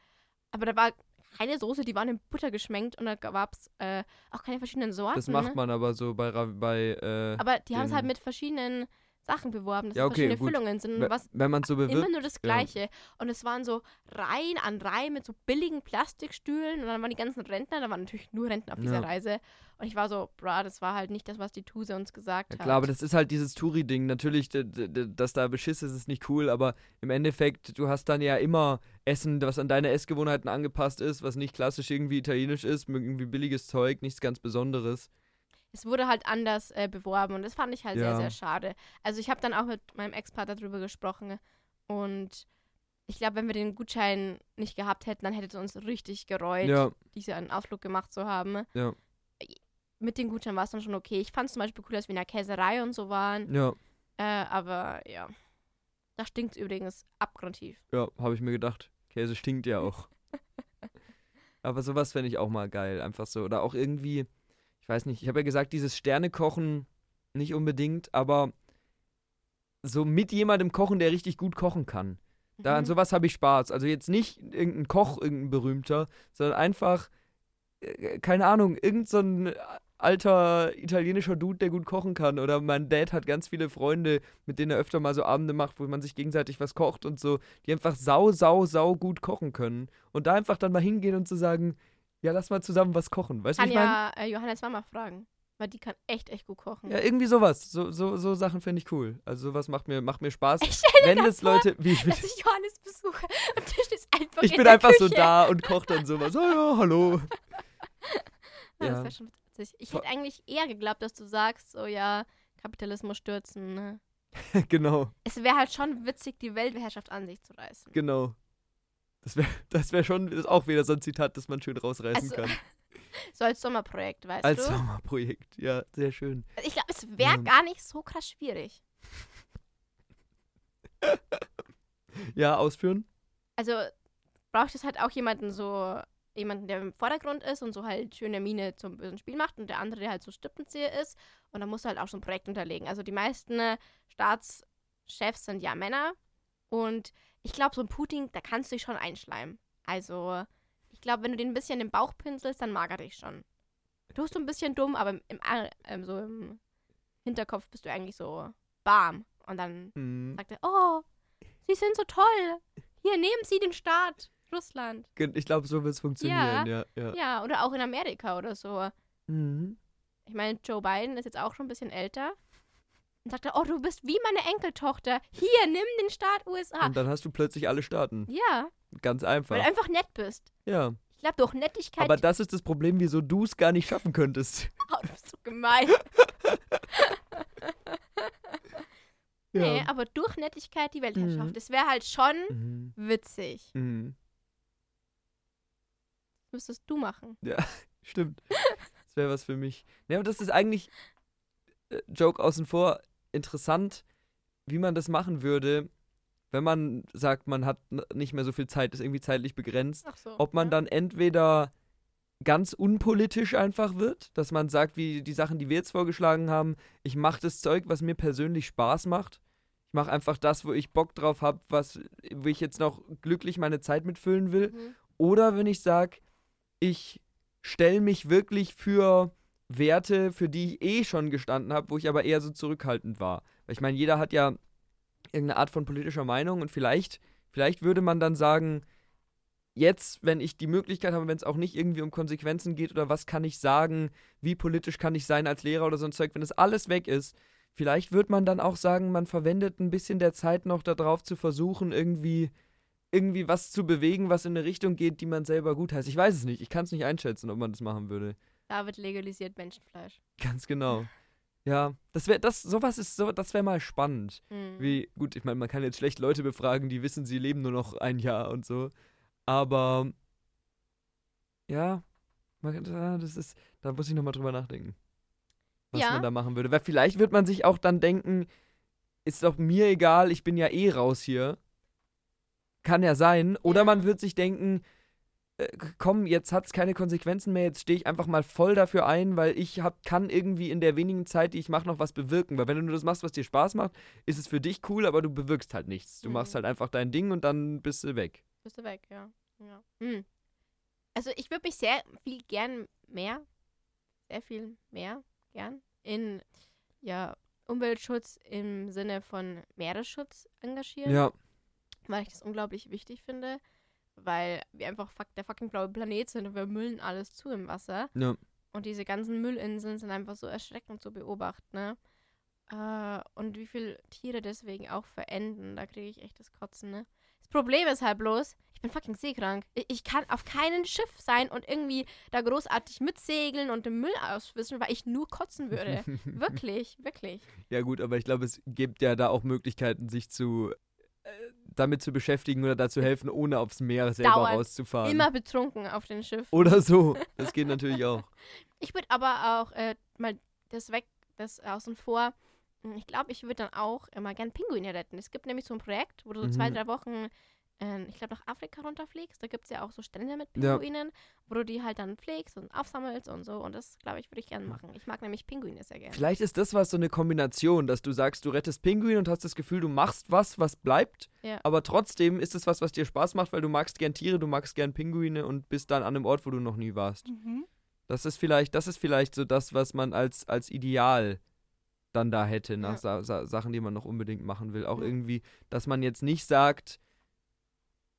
Aber da war keine Soße, die waren in Butter geschmenkt und da gab es äh, auch keine verschiedenen Sorten. Das macht man aber so bei, bei äh, Aber die haben es halt mit verschiedenen Sachen beworben, dass Ja, okay, verschiedene gut. Füllungen sind. Und was wenn man so immer bewirbt. nur das Gleiche. Und es waren so Reihen an Reihen mit so billigen Plastikstühlen. Und dann waren die ganzen Rentner, da waren natürlich nur Rentner auf dieser Ja. Reise. Und ich war so, bra, das war halt nicht das, was die Tuse uns gesagt Ja, hat. klar, aber das ist halt dieses Touri-Ding. Natürlich, dass da Beschiss ist, ist nicht cool, aber im Endeffekt, du hast dann ja immer Essen, was an deine Essgewohnheiten angepasst ist, was nicht klassisch irgendwie italienisch ist, irgendwie billiges Zeug, nichts ganz Besonderes. Es wurde halt anders äh, beworben und das fand ich halt sehr, Ja. sehr schade. Also ich habe dann auch mit meinem Ex-Partner darüber gesprochen und ich glaube, wenn wir den Gutschein nicht gehabt hätten, dann hätte es uns richtig gereut, Ja, diesen Ausflug gemacht zu haben. Ja. Mit den Gutscheinen war es dann schon okay. Ich fand es zum Beispiel cool, dass wir in der Käserei und so waren. ja, Äh, aber ja. Da stinkt es übrigens abgrundtief. ja, habe ich mir gedacht. Käse stinkt ja auch. aber sowas fände ich auch mal geil, einfach so. Oder auch irgendwie, ich weiß nicht, ich habe ja gesagt, dieses Sternekochen nicht unbedingt, aber so mit jemandem kochen, der richtig gut kochen kann. Da an Mhm. sowas habe ich Spaß. Also jetzt nicht irgendein Koch, irgendein berühmter, sondern einfach, äh, keine Ahnung, irgend so ein alter italienischer Dude, der gut kochen kann. Oder mein Dad hat ganz viele Freunde, mit denen er öfter mal so Abende macht, wo man sich gegenseitig was kocht und so, die einfach sau, sau, sau gut kochen können. Und da einfach dann mal hingehen und zu sagen, ja, lass mal zusammen was kochen. Weißt du, Kann ich ja äh, Johannes Mama fragen. Weil die kann echt, echt gut kochen. Ja, irgendwie sowas. So, so, so Sachen finde ich cool. Also sowas macht mir, macht mir Spaß. ich stelle Wenn das vor, Leute. Wie, dass ich Johannes besuche und du stehst einfach ich in bin einfach so Küche. da und koche dann sowas. Oh ja, hallo. Ja, das wäre schon witzig. Ich hätte eigentlich eher geglaubt, dass du sagst, so ja, Kapitalismus stürzen. Ne? genau, Es wäre halt schon witzig, die Weltherrschaft an sich zu reißen. genau. Das wäre das wär schon das ist auch wieder so ein Zitat, das man schön rausreißen Also, kann. So als Sommerprojekt, weißt Als du? Sommerprojekt. Ja, sehr schön. Ich glaube, es wäre Ja. gar nicht so krass schwierig. Ja, ausführen? Also braucht es halt auch jemanden so, jemanden, der im Vordergrund ist und so halt schöne Miene zum bösen Spiel macht und der andere, der halt so Stippenzieher ist. Und dann musst du halt auch so ein Projekt unterlegen. Also die meisten Staatschefs sind ja Männer. Und ich glaube, so ein Putin, da kannst du dich schon einschleimen. Also ich glaube, wenn du den ein bisschen im Bauch pinselst, dann mag er dich schon. Du bist so ein bisschen dumm, aber im, im, ähm, so im Hinterkopf bist du eigentlich so bam. Und dann Hm. sagt er, oh, Sie sind so toll. Hier, nehmen Sie den Staat Russland. Ich glaube, so wird es funktionieren, ja. ja. Ja, oder auch in Amerika oder so. Mhm. Ich meine, Joe Biden ist jetzt auch schon ein bisschen älter. Und sagt er, oh, du bist wie meine Enkeltochter. Hier, nimm den Staat USA. Und dann hast du plötzlich alle Staaten. Ja, Ganz weil einfach. du einfach nett bist. Ja. Ich glaube, durch Nettigkeit. Aber das ist das Problem, wieso du es gar nicht schaffen könntest. oh, du bist so gemein. Nee, Ja. aber durch Nettigkeit die Weltherrschaft. Mhm. Das wäre halt schon Mhm. witzig. Mhm. Müsstest du machen. Stimmt. Das wäre was für mich. Ja, aber das ist eigentlich, äh, Joke außen vor, interessant, wie man das machen würde, wenn man sagt, man hat nicht mehr so viel Zeit, ist irgendwie zeitlich begrenzt. So. Ob man ja. dann entweder ganz unpolitisch einfach wird, dass man sagt, wie die Sachen, die wir jetzt vorgeschlagen haben, ich mache das Zeug, was mir persönlich Spaß macht. Ich mache einfach das, wo ich Bock drauf habe, was, wo ich jetzt noch glücklich meine Zeit mitfüllen will. Mhm. Oder wenn ich sage, ich stelle mich wirklich für Werte, für die ich eh schon gestanden habe, wo ich aber eher so zurückhaltend war. Weil ich meine, jeder hat ja irgendeine Art von politischer Meinung und vielleicht, vielleicht würde man dann sagen, jetzt, wenn ich die Möglichkeit habe, wenn es auch nicht irgendwie um Konsequenzen geht oder was kann ich sagen, wie politisch kann ich sein als Lehrer oder so ein Zeug, wenn das alles weg ist, vielleicht wird man dann auch sagen, man verwendet ein bisschen der Zeit noch darauf zu versuchen, irgendwie irgendwie was zu bewegen, was in eine Richtung geht, die man selber gut heißt. Ich weiß es nicht. Ich kann es nicht einschätzen, ob man das machen würde. David legalisiert Menschenfleisch. Ganz genau. Ja, das wäre das sowas ist so das wäre mal spannend. Mhm. Wie gut, ich meine, man kann jetzt schlecht Leute befragen, die wissen, sie leben nur noch ein Jahr und so, aber ja, man, ah, das ist da muss ich noch mal drüber nachdenken. Was Ja. man da machen würde, weil vielleicht wird man sich auch dann denken, ist doch mir egal, ich bin ja eh raus hier. Kann ja sein. Oder Ja. man wird sich denken, komm, jetzt hat es keine Konsequenzen mehr, jetzt stehe ich einfach mal voll dafür ein, weil ich hab, kann irgendwie in der wenigen Zeit, die ich mache, noch was bewirken. Weil wenn du nur das machst, was dir Spaß macht, ist es für dich cool, aber du bewirkst halt nichts. Du Mhm. machst halt einfach dein Ding und dann bist du weg. Bist du weg, ja. ja. Hm. Also ich würde mich sehr viel gern mehr, sehr viel mehr gern in ja, Umweltschutz im Sinne von Meeresschutz engagieren. Ja, Weil ich das unglaublich wichtig finde. Weil wir einfach fuck, der fucking blaue Planet sind und wir müllen alles zu im Wasser. ja. Und diese ganzen Müllinseln sind einfach so erschreckend zu beobachten, ne? Äh, und wie viele Tiere deswegen auch verenden, da kriege ich echt das Kotzen, ne? Das Problem ist halt bloß, ich bin fucking seekrank. Ich, ich kann auf keinem Schiff sein und irgendwie da großartig mitsegeln und den Müll auswischen, weil ich nur kotzen würde. wirklich, wirklich. Ja gut, aber ich glaube, es gibt ja da auch Möglichkeiten, sich zu damit zu beschäftigen oder dazu helfen, ohne aufs Meer selber Dauernd. rauszufahren. Immer betrunken auf dem Schiff. Oder so. Das geht natürlich auch. Ich würde aber auch äh, mal das weg, das außen vor. Ich glaube, ich würde dann auch immer gern Pinguine retten. Es gibt nämlich so ein Projekt, wo du so zwei, Mhm. drei Wochen, ähm, ich glaube, nach Afrika runterfliegst. Da gibt es ja auch so Strände mit Ja. Pinguinen, wo du die halt dann pflegst und aufsammelst und so. Und das, glaube ich, würde ich gerne machen. Ich mag nämlich Pinguine sehr gerne. Vielleicht ist das was so eine Kombination, dass du sagst, du rettest Pinguin und hast das Gefühl, du machst was, was bleibt. Ja. Aber trotzdem ist es was, was dir Spaß macht, weil du magst gern Tiere, du magst gern Pinguine und bist dann an einem Ort, wo du noch nie warst. Mhm. Das ist vielleicht, das ist vielleicht so das, was man als, als Ideal dann da hätte, nach Ja. Sa Sa Sachen, die man noch unbedingt machen will. Auch Ja. irgendwie, dass man jetzt nicht sagt,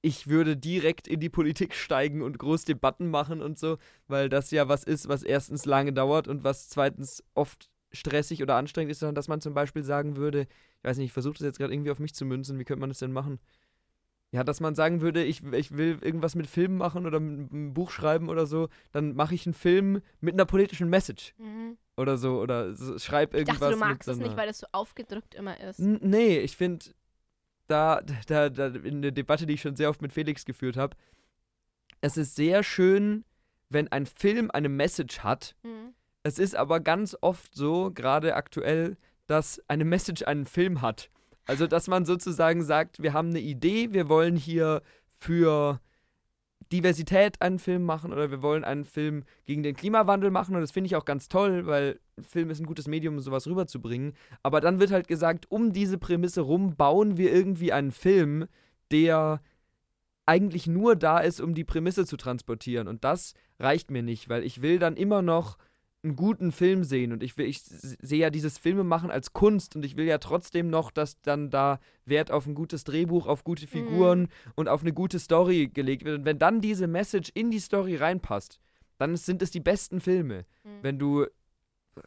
ich würde direkt in die Politik steigen und groß Debatten machen und so, weil das ja was ist, was erstens lange dauert und was zweitens oft stressig oder anstrengend ist, sondern dass man zum Beispiel sagen würde, ich weiß nicht, ich versuche das jetzt gerade irgendwie auf mich zu münzen, wie könnte man das denn machen? Ja, dass man sagen würde, ich, ich will irgendwas mit Filmen machen oder mit einem Buch schreiben oder so, dann mache ich einen Film mit einer politischen Message Mhm. oder so oder so, schreib Ich irgendwas dachte, du magst es nicht, weil es so aufgedrückt immer ist. N nee, ich finde, da, da, da, in der Debatte, die ich schon sehr oft mit Felix geführt habe, es ist sehr schön, wenn ein Film eine Message hat. Mhm. Es ist aber ganz oft so, gerade aktuell, dass eine Message einen Film hat. Also, dass man sozusagen sagt, wir haben eine Idee, wir wollen hier für Diversität einen Film machen oder wir wollen einen Film gegen den Klimawandel machen und das finde ich auch ganz toll, weil Film ist ein gutes Medium, um sowas rüberzubringen. Aber dann wird halt gesagt, um diese Prämisse rum bauen wir irgendwie einen Film, der eigentlich nur da ist, um die Prämisse zu transportieren. Und das reicht mir nicht, weil ich will dann immer noch einen guten Film sehen und ich will, ich sehe ja dieses Filmemachen als Kunst und ich will ja trotzdem noch, dass dann da Wert auf ein gutes Drehbuch, auf gute Figuren und auf eine gute Story gelegt wird. Und wenn dann diese Message in die Story reinpasst, dann sind es die besten Filme. Mhm. Wenn du,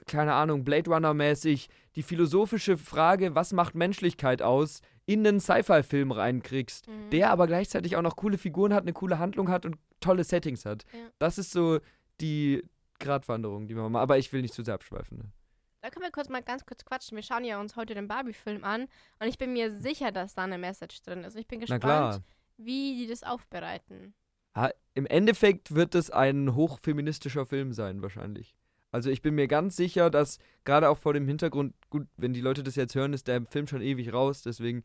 keine Ahnung, Blade Runner-mäßig die philosophische Frage, was macht Menschlichkeit aus, in einen Sci-Fi-Film reinkriegst, Mhm. der aber gleichzeitig auch noch coole Figuren hat, eine coole Handlung hat und tolle Settings hat. Ja. Das ist so die Gratwanderung, die wir machen. Aber ich will nicht zu sehr abschweifen. Ne? Da können wir kurz mal ganz kurz quatschen. Wir schauen ja uns heute den Barbie-Film an und ich bin mir sicher, dass da eine Message drin ist. Ich bin gespannt, wie die das aufbereiten. Ha, Im Endeffekt wird es ein hochfeministischer Film sein, wahrscheinlich. Also ich bin mir ganz sicher, dass gerade auch vor dem Hintergrund, gut, wenn die Leute das jetzt hören, ist der Film schon ewig raus, deswegen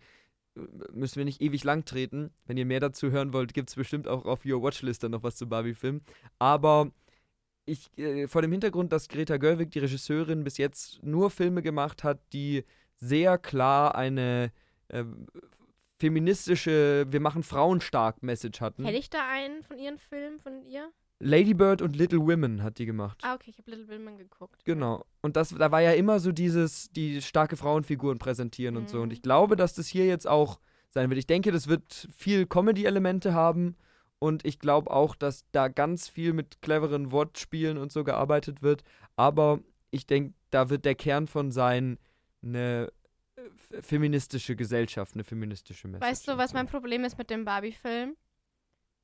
äh, müssen wir nicht ewig lang treten. Wenn ihr mehr dazu hören wollt, gibt es bestimmt auch auf Your Watchlist dann noch was zu Barbie-Film. Aber ich, äh, vor dem Hintergrund, dass Greta Gerwig, die Regisseurin, bis jetzt nur Filme gemacht hat, die sehr klar eine äh, feministische, wir machen Frauen stark Message hatten. Kenne ich da einen von ihren Filmen, von ihr? Lady Bird und Little Women hat die gemacht. Ah, okay, ich habe Little Women geguckt. Genau. Und das, da war ja immer so dieses, die starke Frauenfiguren präsentieren und so. Und Mhm. ich glaube, dass das hier jetzt auch sein wird. Ich denke, das wird viel Comedy-Elemente haben. Und ich glaube auch, dass da ganz viel mit cleveren Wortspielen und so gearbeitet wird. Aber ich denke, da wird der Kern von sein, eine äh, feministische Gesellschaft, eine feministische Message. Weißt du, was mein Problem ist mit dem Barbie-Film?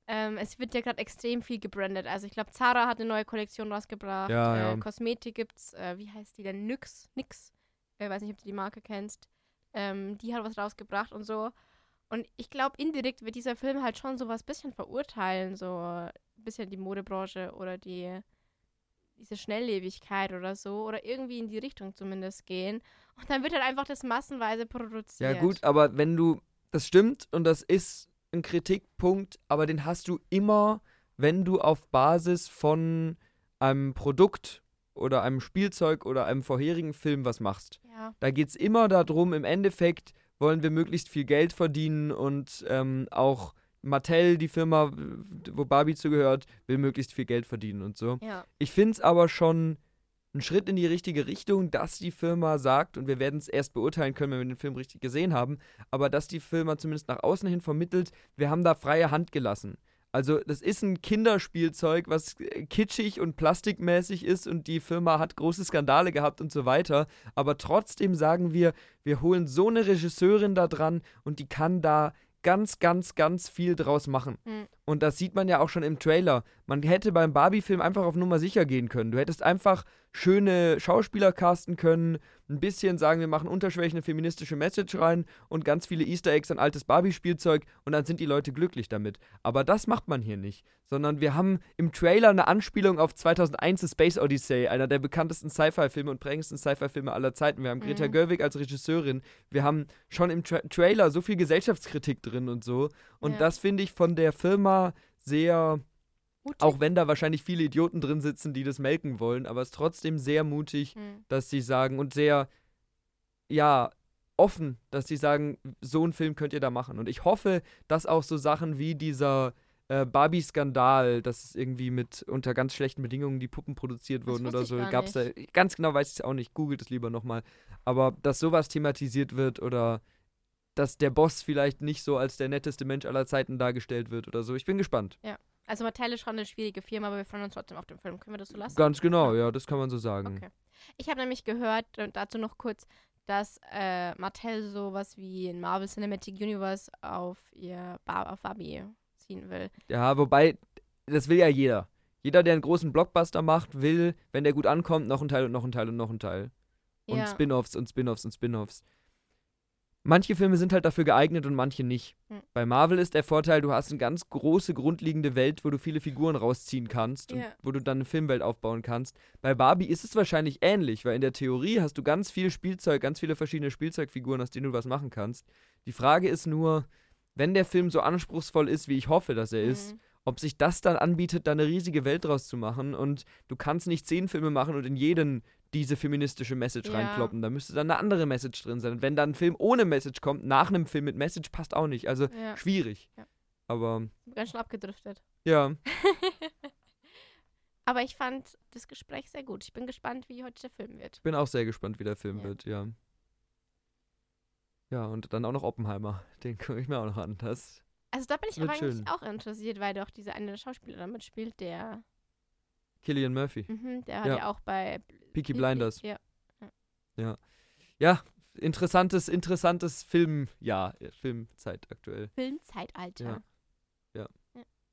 Ähm, es wird ja gerade extrem viel gebrandet. Also ich glaube, Zara hat eine neue Kollektion rausgebracht. Ja, äh, ja. Kosmetik gibt's, äh, wie heißt die denn? Nyx. Nix. Ich weiß nicht, ob du die Marke kennst. Ähm, die hat was rausgebracht und so. Und ich glaube, indirekt wird dieser Film halt schon sowas bisschen verurteilen, so ein bisschen die Modebranche oder die diese Schnelllebigkeit oder so oder irgendwie in die Richtung zumindest gehen. Und dann wird halt einfach das massenweise produziert. Ja, gut, aber wenn du, das stimmt und das ist ein Kritikpunkt, aber den hast du immer, wenn du auf Basis von einem Produkt oder einem Spielzeug oder einem vorherigen Film was machst. Ja. Da geht es immer darum, im Endeffekt wollen wir möglichst viel Geld verdienen und ähm, auch Mattel, die Firma, wo Barbie zugehört, will möglichst viel Geld verdienen und so. Ja. Ich finde es aber schon ein Schritt in die richtige Richtung, dass die Firma sagt, und wir werden es erst beurteilen können, wenn wir den Film richtig gesehen haben, aber dass die Firma zumindest nach außen hin vermittelt, wir haben da freie Hand gelassen. Also das ist ein Kinderspielzeug, was äh, kitschig und plastikmäßig ist und die Firma hat große Skandale gehabt und so weiter. Aber trotzdem sagen wir, wir holen so eine Regisseurin da dran und die kann da ganz, ganz, ganz viel draus machen. Mhm. Und das sieht man ja auch schon im Trailer. Man hätte beim Barbie-Film einfach auf Nummer sicher gehen können. Du hättest einfach schöne Schauspieler casten können, ein bisschen sagen, wir machen unterschwellig eine feministische Message rein und ganz viele Easter Eggs an altes Barbie-Spielzeug und dann sind die Leute glücklich damit. Aber das macht man hier nicht, sondern wir haben im Trailer eine Anspielung auf 2001 Space Odyssey, einer der bekanntesten Sci-Fi-Filme und prägendsten Sci-Fi-Filme aller Zeiten. Wir haben Greta Mhm. Gerwig als Regisseurin. Wir haben schon im Tra Trailer so viel Gesellschaftskritik drin und so. Und Ja. das finde ich von der Firma sehr Mutig. auch wenn da wahrscheinlich viele Idioten drin sitzen, die das melken wollen, aber es ist trotzdem sehr mutig, Mhm. dass sie sagen und sehr, ja, offen, dass sie sagen, so einen Film könnt ihr da machen. Und ich hoffe, dass auch so Sachen wie dieser äh, Barbie-Skandal, dass irgendwie mit unter ganz schlechten Bedingungen die Puppen produziert wurden oder so, gab es da, ganz genau weiß ich es auch nicht, googelt es lieber nochmal, aber dass sowas thematisiert wird oder dass der Boss vielleicht nicht so als der netteste Mensch aller Zeiten dargestellt wird oder so. Ich bin gespannt. Also Mattel ist schon eine schwierige Firma, aber wir freuen uns trotzdem auf den Film. Können wir das so lassen? Ganz genau, ja, das kann man so sagen. Okay. Ich habe nämlich gehört, und dazu noch kurz, dass äh, Mattel sowas wie ein Marvel Cinematic Universe auf ihr Bar auf Barbie ziehen will. Ja, wobei, das will ja jeder. Jeder, der einen großen Blockbuster macht, will, wenn der gut ankommt, noch einen Teil und noch einen Teil und noch einen Teil. Und ja. Spin-offs und Spin-offs und Spin-offs. Manche Filme sind halt dafür geeignet und manche nicht. Hm. Bei Marvel ist der Vorteil, du hast eine ganz große, grundlegende Welt, wo du viele Figuren rausziehen kannst und Ja. wo du dann eine Filmwelt aufbauen kannst. Bei Barbie ist es wahrscheinlich ähnlich, weil in der Theorie hast du ganz viel Spielzeug, ganz viele verschiedene Spielzeugfiguren, aus denen du was machen kannst. Die Frage ist nur, wenn der Film so anspruchsvoll ist, wie ich hoffe, dass er ist, Mhm. ob sich das dann anbietet, da eine riesige Welt draus zu machen. Und du kannst nicht zehn Filme machen und in jeden diese feministische Message Ja. reinkloppen. Da müsste dann eine andere Message drin sein. Und wenn dann ein Film ohne Message kommt, nach einem Film mit Message, passt auch nicht. Also Ja, schwierig. Ja. Aber ganz schön abgedriftet. ja, aber ich fand das Gespräch sehr gut. Ich bin gespannt, wie heute der Film wird. ich bin auch sehr gespannt, wie der Film wird, ja. Ja, und dann auch noch Oppenheimer. Den gucke ich mir auch noch an. Das, Also da bin ich aber eigentlich schön. auch interessiert, weil doch dieser eine Schauspieler damit spielt, der, Killian Murphy. mhm, der hat Ja. ja auch bei Peaky Blinders. Ja. Ja, interessantes, interessantes Filmjahr, Filmzeit aktuell. Filmzeitalter. Ja.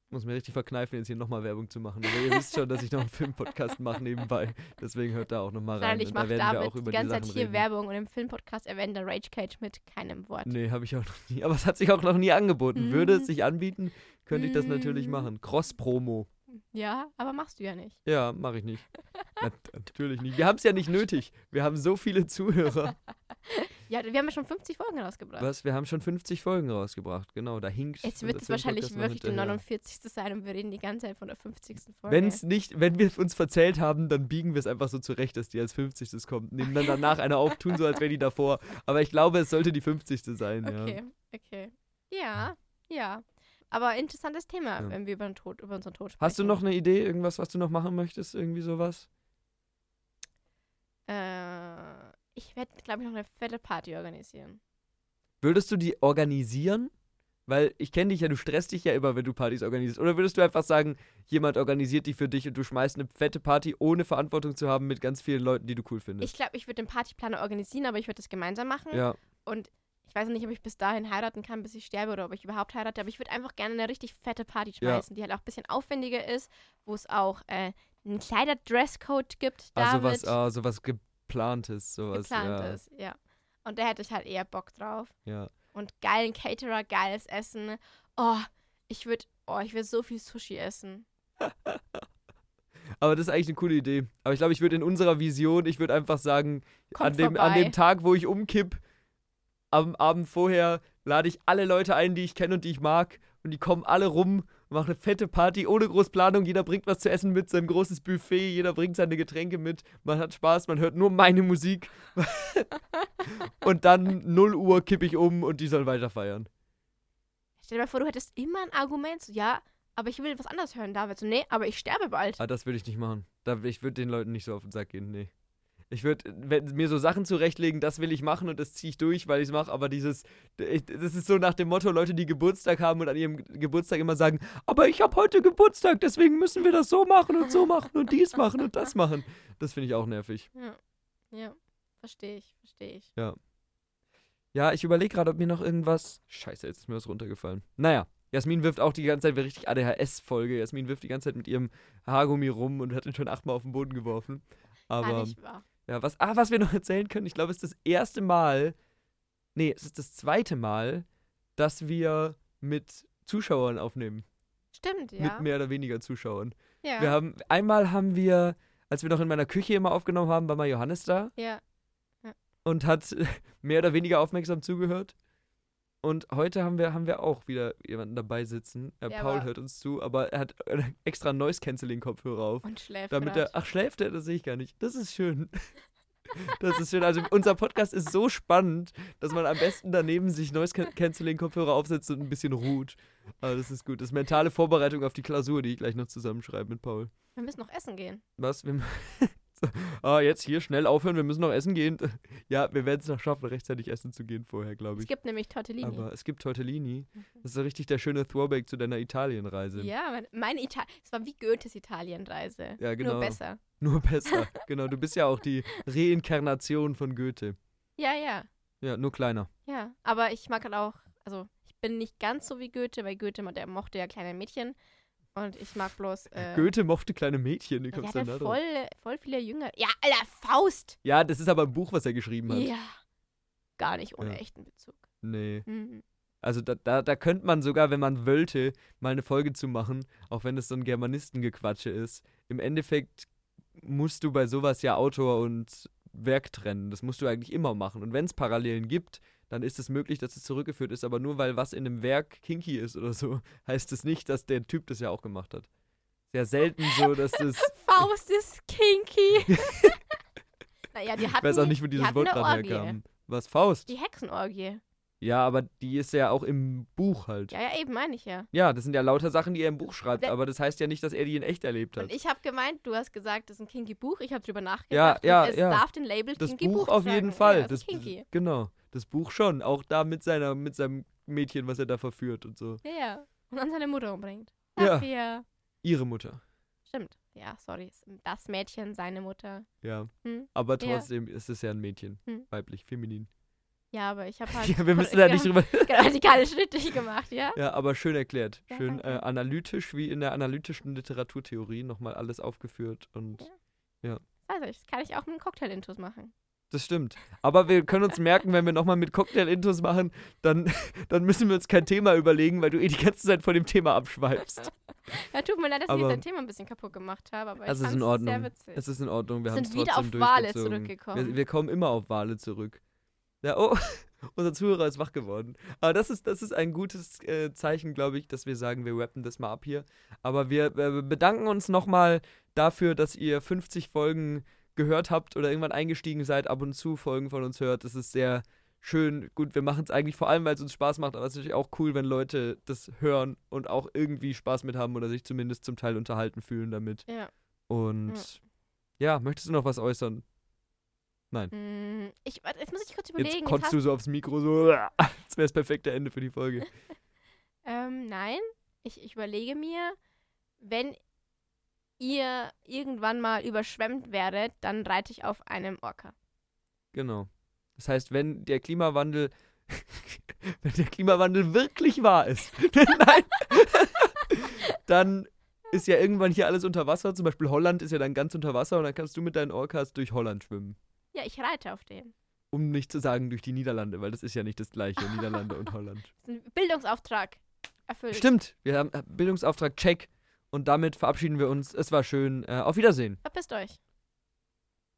Muss mir richtig verkneifen, jetzt hier nochmal Werbung zu machen. Aber ihr wisst schon, dass ich noch einen Filmpodcast mache nebenbei. Deswegen hört da auch nochmal rein. Wahrscheinlich Und da über die ganze die Zeit hier reden. Werbung und im Filmpodcast erwähnt der Rage Cage mit keinem Wort. Nee, habe ich auch noch nie. Aber es hat sich auch noch nie angeboten. Würde es Mm. sich anbieten, könnte ich das natürlich Mm. machen. Cross-Promo. Ja, aber machst du ja nicht. Ja, mache ich nicht. Na, natürlich nicht. Wir haben es ja nicht nötig. Wir haben so viele Zuhörer. Ja, wir haben ja schon 50 Folgen rausgebracht. Was? Wir haben schon 50 Folgen rausgebracht. Genau, da hinkt. Jetzt wird es wahrscheinlich wirklich die hinterher. 49. sein und wir reden die ganze Zeit von der 50. Folge. Wenn's nicht, wenn wir uns verzählt haben, dann biegen wir es einfach so zurecht, dass die als 50. kommt. Nehmen dann danach eine auf, tun so, als wäre die davor. Aber ich glaube, es sollte die 50. sein, ja. Okay, okay. Ja, ja. Aber interessantes Thema, Ja. wenn wir über, den Tod, über unseren Tod sprechen. Hast du noch eine Idee, irgendwas, was du noch machen möchtest? Irgendwie sowas? Äh, ich werde, glaube ich, noch eine fette Party organisieren. Würdest du die organisieren? Weil ich kenne dich ja, du stresst dich ja immer, wenn du Partys organisierst. Oder würdest du einfach sagen, jemand organisiert die für dich und du schmeißt eine fette Party, ohne Verantwortung zu haben mit ganz vielen Leuten, die du cool findest? Ich glaube, ich würde den Partyplaner organisieren, aber ich würde das gemeinsam machen. ja, Und ich weiß noch nicht, ob ich bis dahin heiraten kann, bis ich sterbe oder ob ich überhaupt heirate, aber ich würde einfach gerne eine richtig fette Party Ja. schmeißen, die halt auch ein bisschen aufwendiger ist, wo es auch äh, einen kleiner Dresscode gibt, ah, David, sowas, ah, sowas geplantes, sowas, geplant ja, ist, ja. Und da hätte ich halt eher Bock drauf. ja. Und geilen Caterer, geiles Essen. Oh, ich würde, oh, ich würde so viel Sushi essen. Aber das ist eigentlich eine coole Idee. Aber ich glaube, ich würde in unserer Vision, ich würde einfach sagen, Kommt an dem, an dem Tag, wo ich umkipp, am Abend vorher, lade ich alle Leute ein, die ich kenne und die ich mag. Und die kommen alle rum, machen eine fette Party ohne Großplanung. Jeder bringt was zu essen mit, sein großes Buffet. Jeder bringt seine Getränke mit. Man hat Spaß, man hört nur meine Musik. und dann 0 Uhr kippe ich um und die sollen weiter feiern. Stell dir mal vor, du hättest immer ein Argument, so, ja, aber ich will was anderes hören, David. So, nee, aber ich sterbe bald. Ah, das würde ich nicht machen. Ich würde den Leuten nicht so auf den Sack gehen, nee. Ich würde mir so Sachen zurechtlegen, das will ich machen und das ziehe ich durch, weil ich es mache. Aber dieses, ich, das ist so nach dem Motto, Leute, die Geburtstag haben und an ihrem Geburtstag immer sagen, aber ich habe heute Geburtstag, deswegen müssen wir das so machen und so machen und dies machen und das machen. Das finde ich auch nervig. Ja, ja, verstehe ich, verstehe ich. Ja. Ja, ich überlege gerade, ob mir noch irgendwas. Scheiße, jetzt ist mir was runtergefallen. Naja, Jasmin wirft auch die ganze Zeit wie richtig ADHS-Folge. Jasmin wirft die ganze Zeit mit ihrem Haargummi rum und hat ihn schon achtmal auf den Boden geworfen. Aber. Gar nicht wahr. Ja, was, ah, was wir noch erzählen können, ich glaube, es ist das erste Mal, nee, es ist das zweite Mal, dass wir mit Zuschauern aufnehmen. Stimmt, ja. Mit mehr oder weniger Zuschauern. ja. Wir haben, einmal haben wir, als wir noch in meiner Küche immer aufgenommen haben, war mal Johannes da ja. und hat mehr oder weniger aufmerksam zugehört. Und heute haben wir, haben wir auch wieder jemanden dabei sitzen. Äh, Ja, Paul hört uns zu, aber er hat äh, extra Noise-Canceling-Kopfhörer auf. Und schläft Damit grad. er, ach, schläft er? Das sehe ich gar nicht. Das ist schön. Das ist schön. Also unser Podcast ist so spannend, dass man am besten daneben sich Noise-Canceling-Kopfhörer aufsetzt und ein bisschen ruht. Aber das ist gut. Das ist mentale Vorbereitung auf die Klausur, die ich gleich noch zusammenschreibe mit Paul. Wir müssen noch essen gehen. Was? Wir, ah, jetzt hier schnell aufhören, wir müssen noch essen gehen. Ja, wir werden es noch schaffen, rechtzeitig essen zu gehen vorher, glaube Es ich. gibt nämlich Tortellini. Aber es gibt Tortellini. Mhm. Das ist so richtig der schöne Throwback zu deiner Italienreise. Ja, mein- meine Italien. Es war wie Goethes Italienreise. Ja, genau. Nur besser. Nur besser. genau, du bist ja auch die Reinkarnation von Goethe. Ja, ja. Ja, nur kleiner. Ja. Aber ich mag halt auch, also ich bin nicht ganz so wie Goethe, weil Goethe, der mochte ja kleine Mädchen. Und ich mag bloß. Äh, Goethe mochte kleine Mädchen. Wie ja, der kommst du denn hatte da drauf? voll, voll viele Jünger. Ja, Alter, Faust! Ja, das ist aber ein Buch, was er geschrieben hat. Ja. Gar nicht ohne Ja. echten Bezug. Nee. Mhm. Also da, da, da könnte man sogar, wenn man wollte, mal eine Folge zu machen, auch wenn es so ein Germanistengequatsche ist. Im Endeffekt musst du bei sowas ja Autor und Werk trennen. Das musst du eigentlich immer machen. Und wenn es Parallelen gibt, dann ist es möglich, dass es zurückgeführt ist. Aber nur weil was in einem Werk kinky ist oder so, heißt es nicht, dass der Typ das ja auch gemacht hat. Sehr selten so, dass das. Faust ist kinky. naja, die Ich hatten, weiß auch die- nicht, wo die dieses hatten Wort dran herkam. Was? Faust? Die Hexenorgie. Ja, aber die ist ja auch im Buch halt. Ja, ja, eben meine ich ja. Ja, das sind ja lauter Sachen, die er im Buch schreibt, aber das heißt ja nicht, dass er die in echt erlebt hat. Und ich habe gemeint, du hast gesagt, das ist ein kinky Buch. Ich habe drüber Ja, nachgedacht. ja, und es ja. darf den Label das kinky Buch Buch auf jeden Fall. Ja, also das, kinky. Genau, das Buch schon. Auch da mit seiner, mit seinem Mädchen, was er da verführt und so. Ja, ja. Und dann seine Mutter umbringt. Ja. Ach ja. Ihre Mutter. Stimmt. Ja, sorry. Das Mädchen, seine Mutter. Ja. Hm. Aber Ja. trotzdem ist es ja ein Mädchen. Hm. Weiblich, feminin. Ja, aber ich habe halt Ja, wir müssen da nicht drüber. radikale Schritte gemacht, ja? Ja, aber schön erklärt. Ja, Schön äh, analytisch, wie in der analytischen Literaturtheorie nochmal alles aufgeführt. Und Ja. Also, das kann ich auch mit einem Cocktail-Intus machen. das stimmt. Aber wir können uns merken, wenn wir nochmal mit Cocktail-Intos machen, dann, dann müssen wir uns kein Thema überlegen, weil du eh die ganze Zeit von dem Thema abschweifst. Ja, tut mir leid, dass Aber- ich das Thema ein bisschen kaputt gemacht habe, aber Das ich ist in fand's sehr Ordnung. witzig. Es ist in Ordnung, wir haben es Sind trotzdem wieder auf Wale zurückgekommen. Wir, wir kommen immer auf Wale zurück. Ja, oh, unser Zuhörer ist wach geworden. Aber das ist, das ist ein gutes äh, Zeichen, glaube ich, dass wir sagen, wir rappen das mal ab hier. Aber wir äh, bedanken uns nochmal dafür, dass ihr 50 Folgen gehört habt oder irgendwann eingestiegen seid, ab und zu Folgen von uns hört. Das ist sehr schön. Gut, wir machen es eigentlich vor allem, weil es uns Spaß macht, aber es ist natürlich auch cool, wenn Leute das hören und auch irgendwie Spaß mit haben oder sich zumindest zum Teil unterhalten fühlen damit. ja. Und ja, möchtest du noch was äußern? Mm, Ich, warte, jetzt muss ich kurz überlegen. Jetzt hast, du so aufs Mikro, so. Das wäre das perfekte Ende für die Folge. ähm, nein, ich, ich überlege mir, wenn ihr irgendwann mal überschwemmt werdet, dann reite ich auf einem Orca. Genau. Das heißt, wenn der Klimawandel, wenn der Klimawandel wirklich wahr ist, nein, dann ist ja irgendwann hier alles unter Wasser. Zum Beispiel Holland ist ja dann ganz unter Wasser und dann kannst du mit deinen Orcas durch Holland schwimmen. Ja, ich reite auf den. Um nicht zu sagen durch die Niederlande, weil das ist ja nicht das gleiche, Niederlande und Holland. Bildungsauftrag erfüllt. Stimmt, wir haben Bildungsauftrag check und damit verabschieden wir uns. Es war schön. Äh, auf Wiedersehen. Verpisst euch.